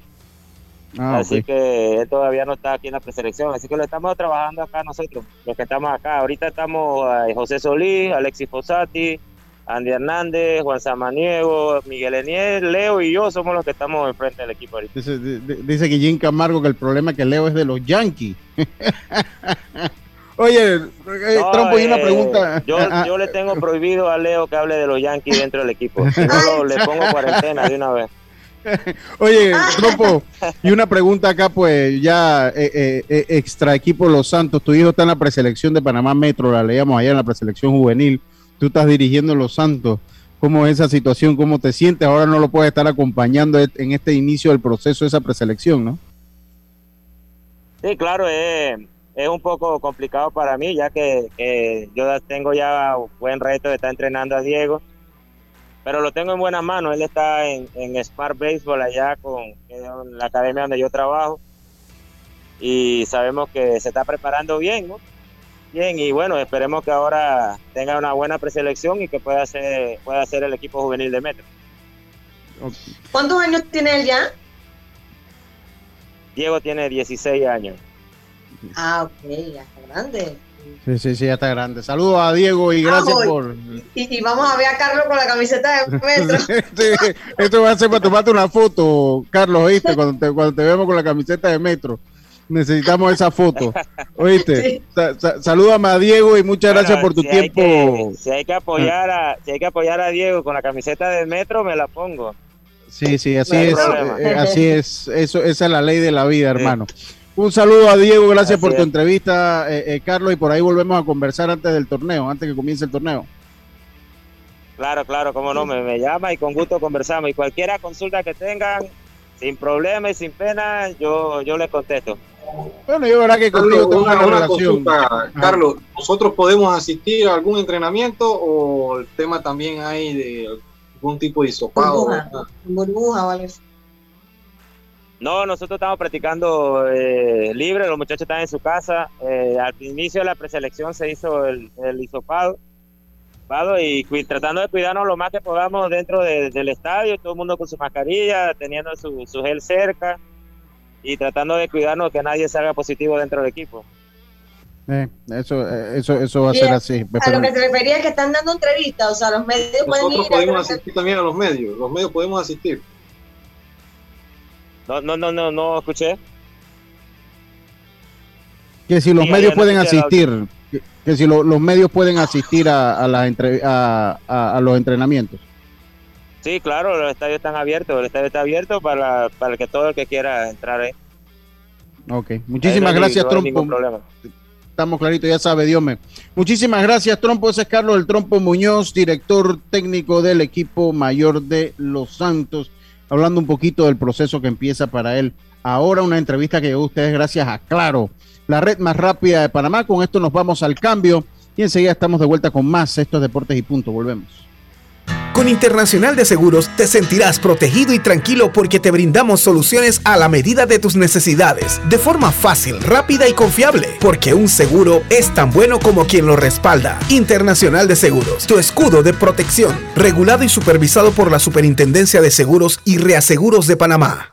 Ah, así que él todavía no está aquí en la preselección. Así que lo estamos trabajando acá nosotros, los que estamos acá. Ahorita estamos eh, José Solís, Alexis Fossati, Andy Hernández, Juan Samaniego, Miguel Eniel, Leo y yo somos los que estamos enfrente del equipo ahorita. Dice, di- di- dice Guillín Camargo que el problema es que Leo es de los Yankees. Oye, eh, No, Trumpo, y una eh, pregunta. Yo, Ah, yo le tengo prohibido a Leo que hable de los Yankees dentro del equipo. Si no, lo- le pongo cuarentena de una vez. Oye, Trompo, y una pregunta acá, pues ya eh, eh, eh, extra equipo Los Santos, tu hijo está en la preselección de Panamá Metro, la leíamos allá en la preselección juvenil, tú estás dirigiendo Los Santos, ¿cómo es esa situación? ¿Cómo te sientes? Ahora no lo puedes estar acompañando et- en este inicio del proceso de esa preselección, ¿no? Sí, claro, es, es un poco complicado para mí, ya que, que yo tengo ya un buen reto de estar entrenando a Diego, pero lo tengo en buenas manos. Él está en, Smart Baseball allá con la academia donde yo trabajo y sabemos que se está preparando bien, ¿no? Bien, y bueno, esperemos que ahora tenga una buena preselección y que pueda ser, pueda ser el equipo juvenil de Metro. ¿Cuántos años tiene él ya? Diego tiene 16 años. Ah, ok, ya está grande. Sí, sí, sí, ya está grande. Saludos a Diego y gracias Ay. por... Y, y vamos a ver a Carlos con la camiseta de metro. Sí, esto va a ser para tomarte una foto, Carlos, ¿oíste? Cuando te, cuando te vemos con la camiseta de Metro. Necesitamos esa foto, ¿oíste? Sa- sa- salúdame a Diego y muchas gracias por tu si hay tiempo. que- si hay que apoyar a, si hay que apoyar a Diego con la camiseta de Metro, me la pongo. Sí, sí, así No hay es, eh, así es, eso, esa es la ley de la vida, hermano. Un saludo a Diego, gracias Así por tu es. entrevista, eh, eh, Carlos, y por ahí volvemos a conversar antes del torneo, antes que comience el torneo. Claro, claro, cómo no, me, me llama y con gusto conversamos. Y cualquiera consulta que tengan, sin problema y sin pena, yo, yo les contesto. Bueno, yo verá que contigo Carlos, tengo una, una una relación. consulta. Carlos, ¿nosotros podemos asistir a algún entrenamiento o el tema también hay de algún tipo de hisopado? Burbuja, burbuja o algo así. No, nosotros estamos practicando eh, libre, los muchachos están en su casa. Eh, al inicio de la preselección se hizo el, el hisopado y tratando de cuidarnos lo más que podamos dentro del estadio, todo el mundo con su mascarilla, teniendo su, su gel cerca y tratando de cuidarnos que nadie salga positivo dentro del equipo. Eh, eso, eh, eso, eso va a ser así. A lo que se refería es que están dando entrevistas, o sea, los medios pueden ir. podemos asistir también a los medios, los medios podemos asistir. No, no, no, no, no escuché. Que si los medios pueden asistir, que, si los medios pueden asistir a, a, las entre, a, a, los entrenamientos. Sí, claro, los estadios están abiertos, el estadio está abierto para, para que todo el que quiera entrar ahí. Ok, muchísimas gracias, Trompo. Estamos claritos, ya sabe, Dios me. Muchísimas gracias, Trompo. Ese es Carlos el Trompo Muñoz, director técnico del equipo mayor de Los Santos, hablando un poquito del proceso que empieza para él. Ahora una entrevista que llegó a ustedes gracias a Claro, la red más rápida de Panamá. Con esto nos vamos al cambio y enseguida estamos de vuelta con más estos deportes y punto. Volvemos. Con Internacional de Seguros te sentirás protegido y tranquilo porque te brindamos soluciones a la medida de tus necesidades, de forma fácil, rápida y confiable, porque un seguro es tan bueno como quien lo respalda. Internacional de Seguros, tu escudo de protección, regulado y supervisado por la Superintendencia de Seguros y Reaseguros de Panamá.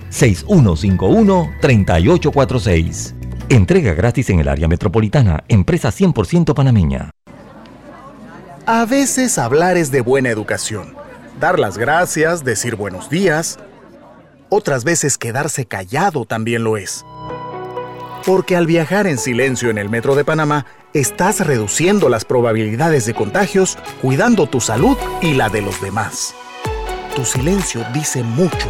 6151-3846. Entrega gratis en el área metropolitana. Empresa 100% panameña. A veces hablar es de buena educación. Dar las gracias, decir buenos días. Otras veces quedarse callado también lo es. Porque al viajar en silencio en el metro de Panamá, estás reduciendo las probabilidades de contagios, cuidando tu salud y la de los demás. Tu silencio dice mucho.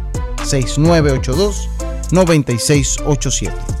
6982-9687. En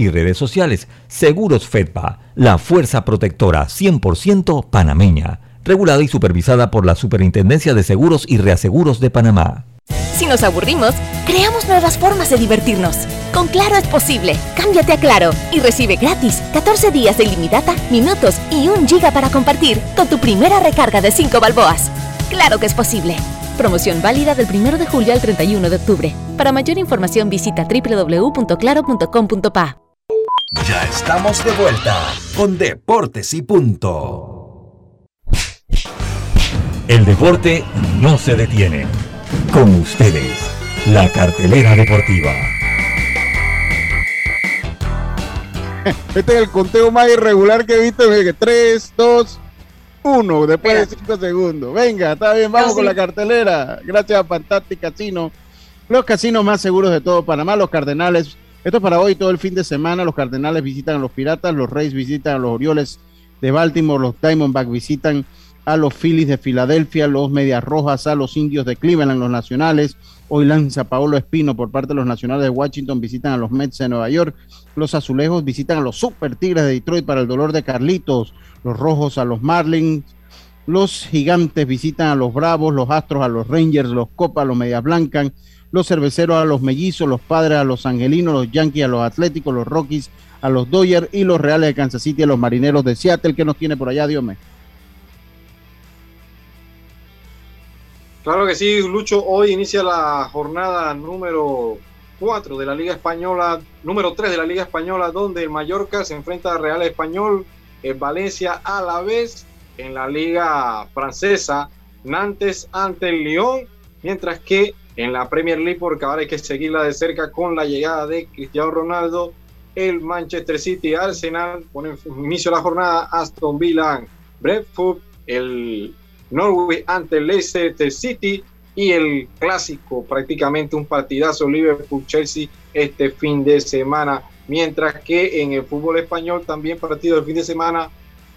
y redes sociales. Seguros Fedpa, la fuerza protectora 100% panameña, regulada y supervisada por la Superintendencia de Seguros y Reaseguros de Panamá. Si nos aburrimos, creamos nuevas formas de divertirnos. Con Claro es posible. Cámbiate a Claro y recibe gratis 14 días de ilimitada, minutos y un giga para compartir con tu primera recarga de 5 balboas. Claro que es posible. Promoción válida del 1 de julio al 31 de octubre. Para mayor información visita www.claro.com.pa. Ya estamos de vuelta con Deportes y Punto. El deporte no se detiene. Con ustedes, la cartelera deportiva. Este es el conteo más irregular que he visto. 3, 2, 1, después de 5 segundos. Venga, está bien, vamos con la cartelera. Gracias a Fantastic Casino. Los casinos más seguros de todo Panamá, los Cardenales. Esto es para hoy, todo el fin de semana. Los Cardenales visitan a los Piratas, los Reyes visitan a los Orioles de Baltimore, los Diamondbacks visitan a los Phillies de Filadelfia, los Medias Rojas a los Indios de Cleveland, los Nacionales. Hoy lanza Paolo Espino por parte de los Nacionales de Washington, visitan a los Mets de Nueva York. Los Azulejos visitan a los Super Tigres de Detroit para el dolor de Carlitos. Los Rojos a los Marlins. Los Gigantes visitan a los Bravos, los Astros a los Rangers, los Copas los Medias Blancas. Los Cerveceros a los Mellizos, los Padres a los Angelinos, los Yankees a los Atléticos, los Rockies a los Dodgers y los Reales de Kansas City a los Marineros de Seattle. ¿Qué nos tiene por allá, Dios mío? Claro que sí, Lucho. Hoy inicia la jornada número 4 de la Liga Española, número 3 de la Liga Española, donde el Mallorca se enfrenta a Real Español, en Valencia a la vez, en la Liga Francesa, Nantes ante el Lyon, mientras que en la Premier League, porque ahora hay que seguirla de cerca con la llegada de Cristiano Ronaldo, el Manchester City Arsenal, pone inicio a la jornada, Aston Villa, Brentford, el Norway ante el Leicester City y el clásico, prácticamente un partidazo Liverpool-Chelsea este fin de semana. Mientras que en el fútbol español también partido del fin de semana,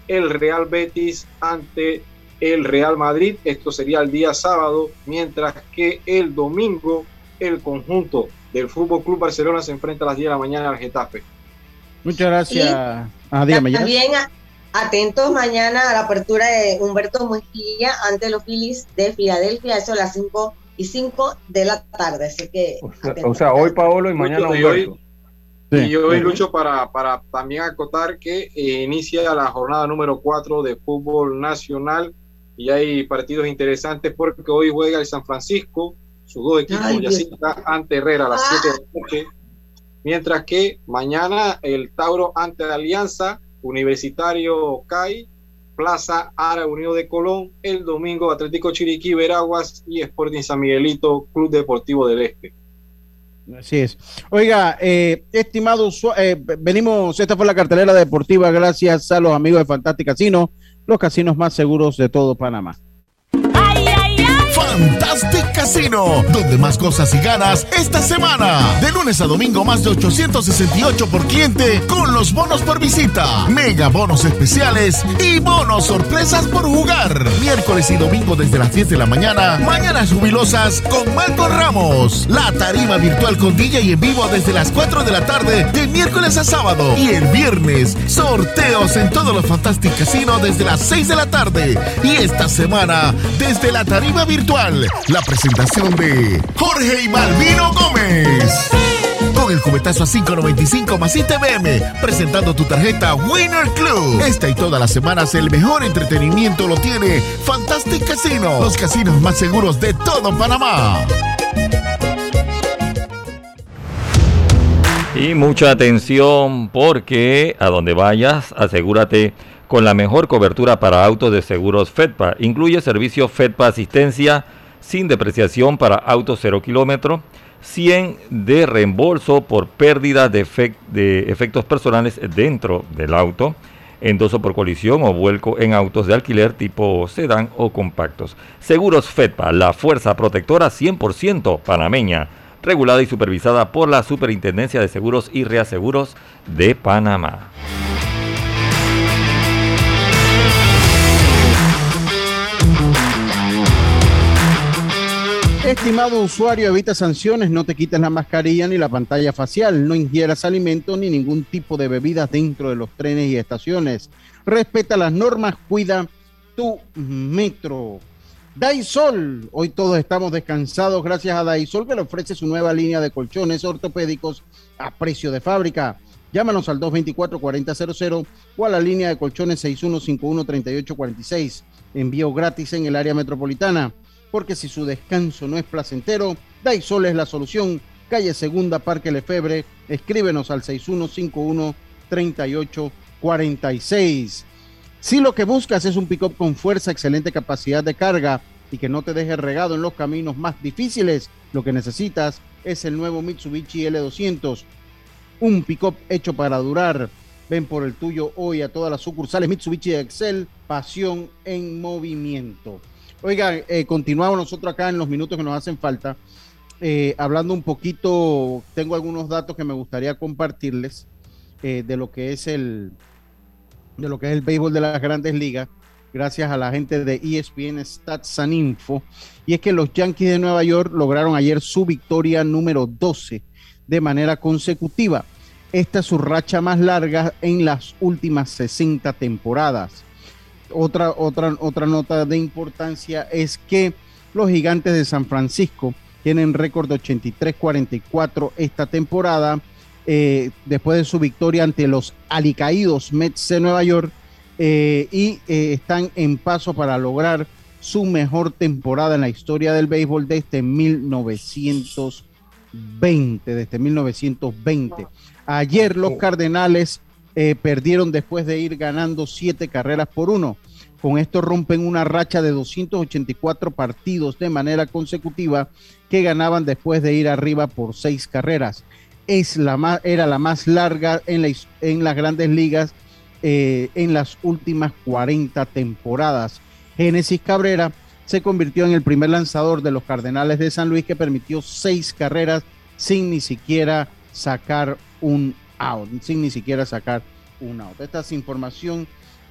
el Real Betis ante el Real Madrid. Esto sería el día sábado, mientras que el domingo el conjunto del Fútbol Club Barcelona se enfrenta a las 10 de la mañana al Getafe. Muchas gracias. Ah, también atentos mañana a la apertura de Humberto Mejía ante los Phillies de Filadelfia, eso a las 5 y 5 de la tarde. Así que. O sea, hoy Paolo y mañana Humberto. Y yo hoy lucho para, para también acotar que eh, inicia la jornada número 4 de fútbol nacional y hay partidos interesantes porque hoy juega el San Francisco, sus dos equipos, Yacita ante Herrera a las 7 de la noche, mientras que mañana el Tauro ante Alianza, Universitario CAI, Plaza Ara Unido de Colón, el domingo Atlético Chiriquí, Veraguas y Sporting San Miguelito, Club Deportivo del Este. Así es. Oiga, eh, estimados, eh, venimos, esta fue la cartelera deportiva gracias a los amigos de Fantastic Casino, los casinos más seguros de todo Panamá. Casino, donde más cosas y ganas esta semana. De lunes a domingo más de 868 por cliente con los bonos por visita, mega bonos especiales y bonos sorpresas por jugar. Miércoles y domingo desde las 10 de la mañana, mañanas jubilosas con Marco Ramos. La tarima virtual con DJ y en vivo desde las 4 de la tarde de miércoles a sábado. Y el viernes, sorteos en todos los Fantastic Casino desde las 6 de la tarde. Y esta semana, desde la tarima virtual la presentación de Jorge y Malvino Gómez. Con el cubetazo a 5.95 más ITBM, presentando tu tarjeta Winner Club. Esta y todas las semanas el mejor entretenimiento lo tiene Fantastic Casino, los casinos más seguros de todo Panamá. Y mucha atención porque a donde vayas, asegúrate con la mejor cobertura para autos de seguros FEDPA. Incluye servicio FEDPA asistencia sin depreciación para autos 0 kilómetro, 100 de reembolso por pérdida de, de efectos personales dentro del auto, endoso por colisión o vuelco en autos de alquiler tipo sedán o compactos. Seguros FEDPA, la fuerza protectora 100% panameña, regulada y supervisada por la Superintendencia de Seguros y Reaseguros de Panamá. Estimado usuario, evita sanciones, no te quites la mascarilla ni la pantalla facial, no ingieras alimentos ni ningún tipo de bebidas dentro de los trenes y estaciones. Respeta las normas, cuida tu metro. Daisol, hoy todos estamos descansados gracias a Daisol que le ofrece su nueva línea de colchones ortopédicos a precio de fábrica. Llámanos al 224-4000 o a la línea de colchones 6151-3846. Envío gratis en el área metropolitana porque si su descanso no es placentero, Daisol es la solución. Calle Segunda, Parque Lefebre, escríbenos al 6151-3846. Si lo que buscas es un pick-up con fuerza, excelente capacidad de carga y que no te deje regado en los caminos más difíciles, lo que necesitas es el nuevo Mitsubishi L200, un pick-up hecho para durar. Ven por el tuyo hoy a todas las sucursales Mitsubishi Excel, pasión en movimiento. Oigan, eh, continuamos nosotros acá en los minutos que nos hacen falta, eh, hablando un poquito, tengo algunos datos que me gustaría compartirles eh, de lo que es el de lo que es el béisbol de las grandes ligas, gracias a la gente de ESPN Stats and Info, y es que los Yankees de Nueva York lograron ayer su victoria número 12 de manera consecutiva. Esta es su racha más larga en las últimas 60 temporadas otra, otra, otra nota de importancia es que los gigantes de San Francisco tienen récord de 83-44 esta temporada. Eh, después de su victoria ante los alicaídos Mets de Nueva York eh, y eh, están en paso para lograr su mejor temporada en la historia del béisbol desde 1920, desde 1920. Ayer los Cardenales eh, perdieron después de ir ganando siete carreras por uno. Con esto rompen una racha de 284 partidos de manera consecutiva que ganaban después de ir arriba por seis carreras. Es la más, era la más larga en, la, en las grandes ligas eh, en las últimas 40 temporadas. Génesis Cabrera se convirtió en el primer lanzador de los Cardenales de San Luis que permitió seis carreras sin ni siquiera sacar un out, sin ni siquiera sacar un out. Esta es información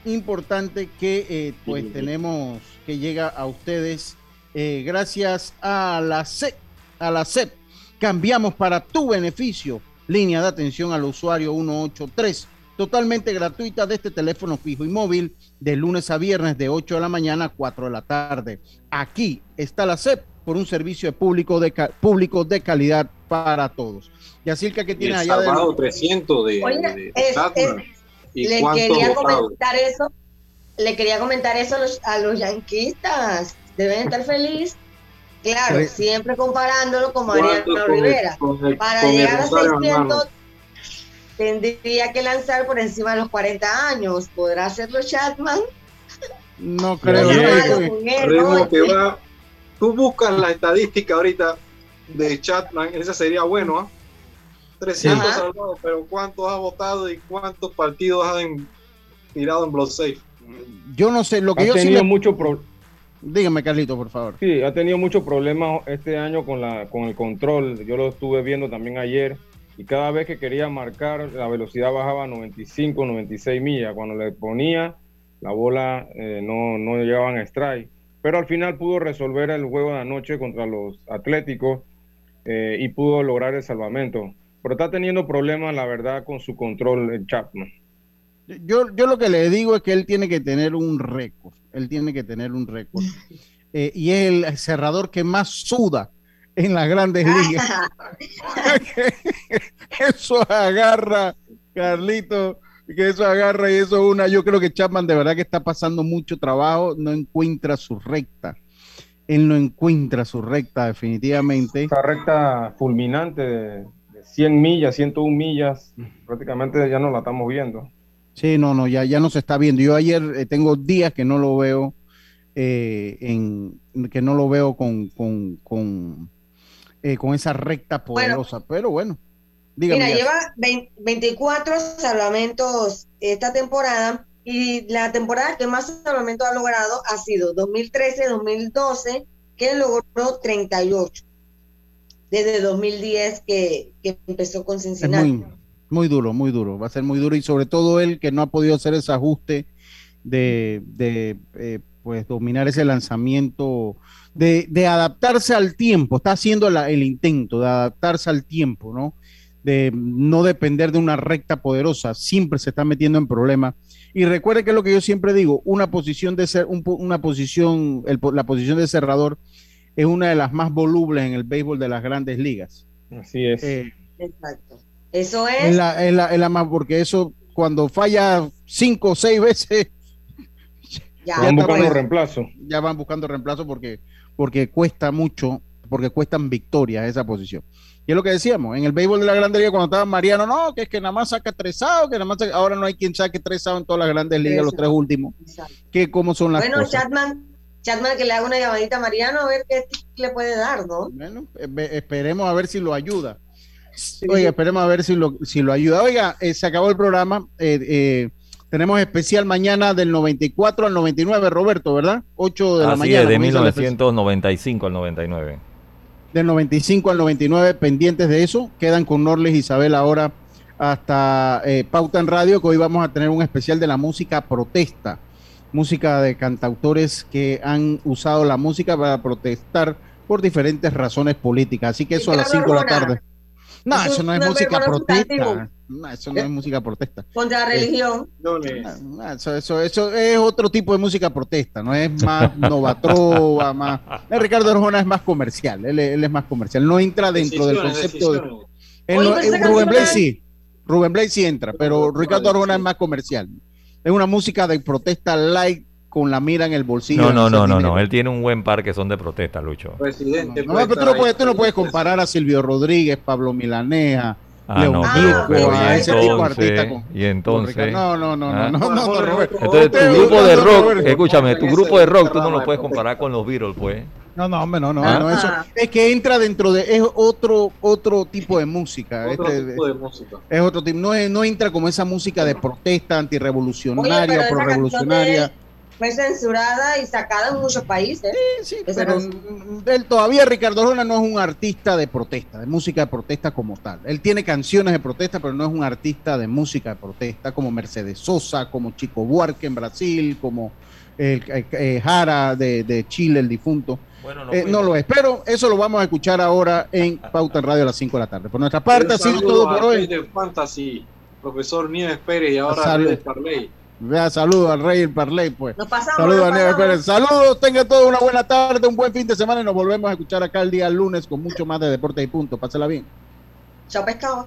importante que eh, pues tenemos que llega a ustedes eh, gracias a la CEP. A la CEP. Cambiamos para tu beneficio. Línea de atención al usuario 183 totalmente gratuita de este teléfono fijo y móvil de lunes a viernes de 8 de la mañana a 4 de la tarde. Aquí está la CEP por un servicio público de, público de calidad para todos. Y así el que tiene allá... de... 300 de, Oye, de, es, es, le quería comentar eso, le quería comentar eso a los, a los yanquistas. Deben estar felices. Claro, sí. siempre comparándolo con Mariano Rivera. Con el, Para llegar a 600 hermano. tendría que lanzar por encima de los 40 años. ¿Podrá hacerlo Chatman? No creo. No, que va. Tú buscas la estadística ahorita de Chatman, esa sería bueno, ¿ah? ¿eh? 300 Ajá. salvados, pero ¿cuántos ha votado y cuántos partidos han tirado en block safe? Yo no sé, lo que ha yo tenido sí le... mucho pro... Dígame, Carlito, por favor. Sí, ha tenido muchos problemas este año con, la, con el control. Yo lo estuve viendo también ayer. Y cada vez que quería marcar, la velocidad bajaba a 95, 96 millas. Cuando le ponía, la bola eh, no, no llegaban a strike. Pero al final pudo resolver el juego de anoche contra los Atléticos eh, y pudo lograr el salvamento. Pero está teniendo problemas, la verdad, con su control el Chapman. Yo, yo lo que le digo es que él tiene que tener un récord. Él tiene que tener un récord. Eh, y es el cerrador que más suda en las grandes ligas. eso agarra, Carlito, que eso agarra y eso una. Yo creo que Chapman de verdad que está pasando mucho trabajo, no encuentra su recta. Él no encuentra su recta, definitivamente. Esa recta fulminante de, de 100 millas, 101 millas, prácticamente ya no la estamos viendo. Sí, no, no, ya, ya no se está viendo. Yo ayer eh, tengo días que no lo veo, eh, en, que no lo veo con, con, con, eh, con esa recta poderosa, bueno, pero bueno. Dígame, mira, ya. lleva 20, 24 salvamentos esta temporada Y la temporada que más salvamento ha logrado ha sido 2013-2012, que logró 38. Desde 2010 que, que empezó con Es Cincinnati. muy, muy duro, muy duro. Va a ser muy duro y sobre todo él que no ha podido hacer ese ajuste de, de, eh, pues dominar ese lanzamiento, de, de adaptarse al tiempo. Está haciendo la- el intento de adaptarse al tiempo, ¿no? De no depender de una recta poderosa. Siempre se está metiendo en problemas. Y recuerde que es lo que yo siempre digo, una posición de ser, un una posición, el po- la posición de cerrador es una de las más volubles en el béisbol de las grandes ligas. Así es. Eh, Exacto. Eso es. es la, es la- es la más, porque eso, cuando falla cinco o seis veces, ya, Van buscando pues, reemplazo. ya van buscando reemplazo porque, porque cuesta mucho, porque cuestan victorias esa posición. Y es lo que decíamos, en el béisbol de la Grande Liga, cuando estaba Mariano, no, que es que nada más saca tres outs, que nada más saca- ahora no hay quien saque tres outs en todas las grandes ligas, los tres últimos, Exacto. que cómo son las Bueno, cosas. Chatman, Chatman que le haga una llamadita a Mariano a ver qué le puede dar, ¿no? Bueno, eh, esperemos a ver si lo ayuda. Oiga, esperemos a ver si lo, si lo ayuda. Oiga, eh, se acabó el programa. eh, eh, tenemos especial mañana del 94 al 99, Roberto, ¿verdad? 8 de la Así mañana. es, de comienza el especial. 1995 al 99. Del 95 al 99, pendientes de eso. Quedan con Norles Isabel ahora hasta eh, Pauta en Radio, que hoy vamos a tener un especial de la música protesta. Música de cantautores que han usado la música para protestar por diferentes razones políticas. Así que eso a las 5 de la tarde. No, Eso no es música protesta. Eso no es música protesta. Contra la Eh, religión. Eso, eso, eso es otro tipo de música protesta, no es más novatrova, más. Eh, Ricardo Arjona es más comercial, él, es- él es más comercial, no entra dentro del concepto de. decisiones. él Oye, no- pero eh, Rubén Blades es- sí, Rubén Blades sí entra, pero Ricardo Arjona es más comercial. Es una música de protesta light con la mira en el bolsillo. No, no, no, no, no. Él tiene un buen par que son de protesta, Lucho. Presidente. No, pero tú estar no puedes, tú no puedes comparar a Silvio Rodríguez, Pablo Milaneja, Ah, no, pero, y ese tipo de entonces, con- y entonces, Ricardo. No, no, no, Ah. no, no, no, no, Roberto. Entonces tu Usted- grupo de no, rock, escúchame, tu grupo de rock tú no lo de puedes comparar con los Beatles, pues. No, no, hombre, no, no, Ah. no, eso es que entra dentro de es otro otro tipo de música, Otro este, tipo de música. es otro tipo, no es- no entra como esa música de protesta Oye, antirrevolucionaria, pero esa prorrevolucionaria. Fue censurada y sacada en muchos países. Sí, Esa pero canción. él todavía Ricardo Arjona no es un artista de protesta, de música de protesta como tal. Él tiene canciones de protesta, pero no es un artista de música de protesta como Mercedes Sosa, como Chico Buarque en Brasil, como el, eh, eh, Jara de, de Chile, el difunto. Bueno, Eh, no lo es, pero eso lo vamos a escuchar ahora en Pauta en Radio a las 5 de la tarde. Por nuestra parte, ha sido todo por hoy. de Fantasy, profesor Nieves Pérez y ahora Salud. De Parley. Vea, saludos al Rey del Parley, pues. Nos pasamos. Saludos nos a. Pérez. Saludos, tengan todos una buena tarde, un buen fin de semana y nos volvemos a escuchar acá el día lunes con mucho más de Deportes y Punto. Pásela bien. Chao pescado.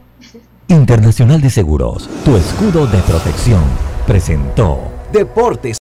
Internacional de Seguros, tu escudo de protección, presentó Deportes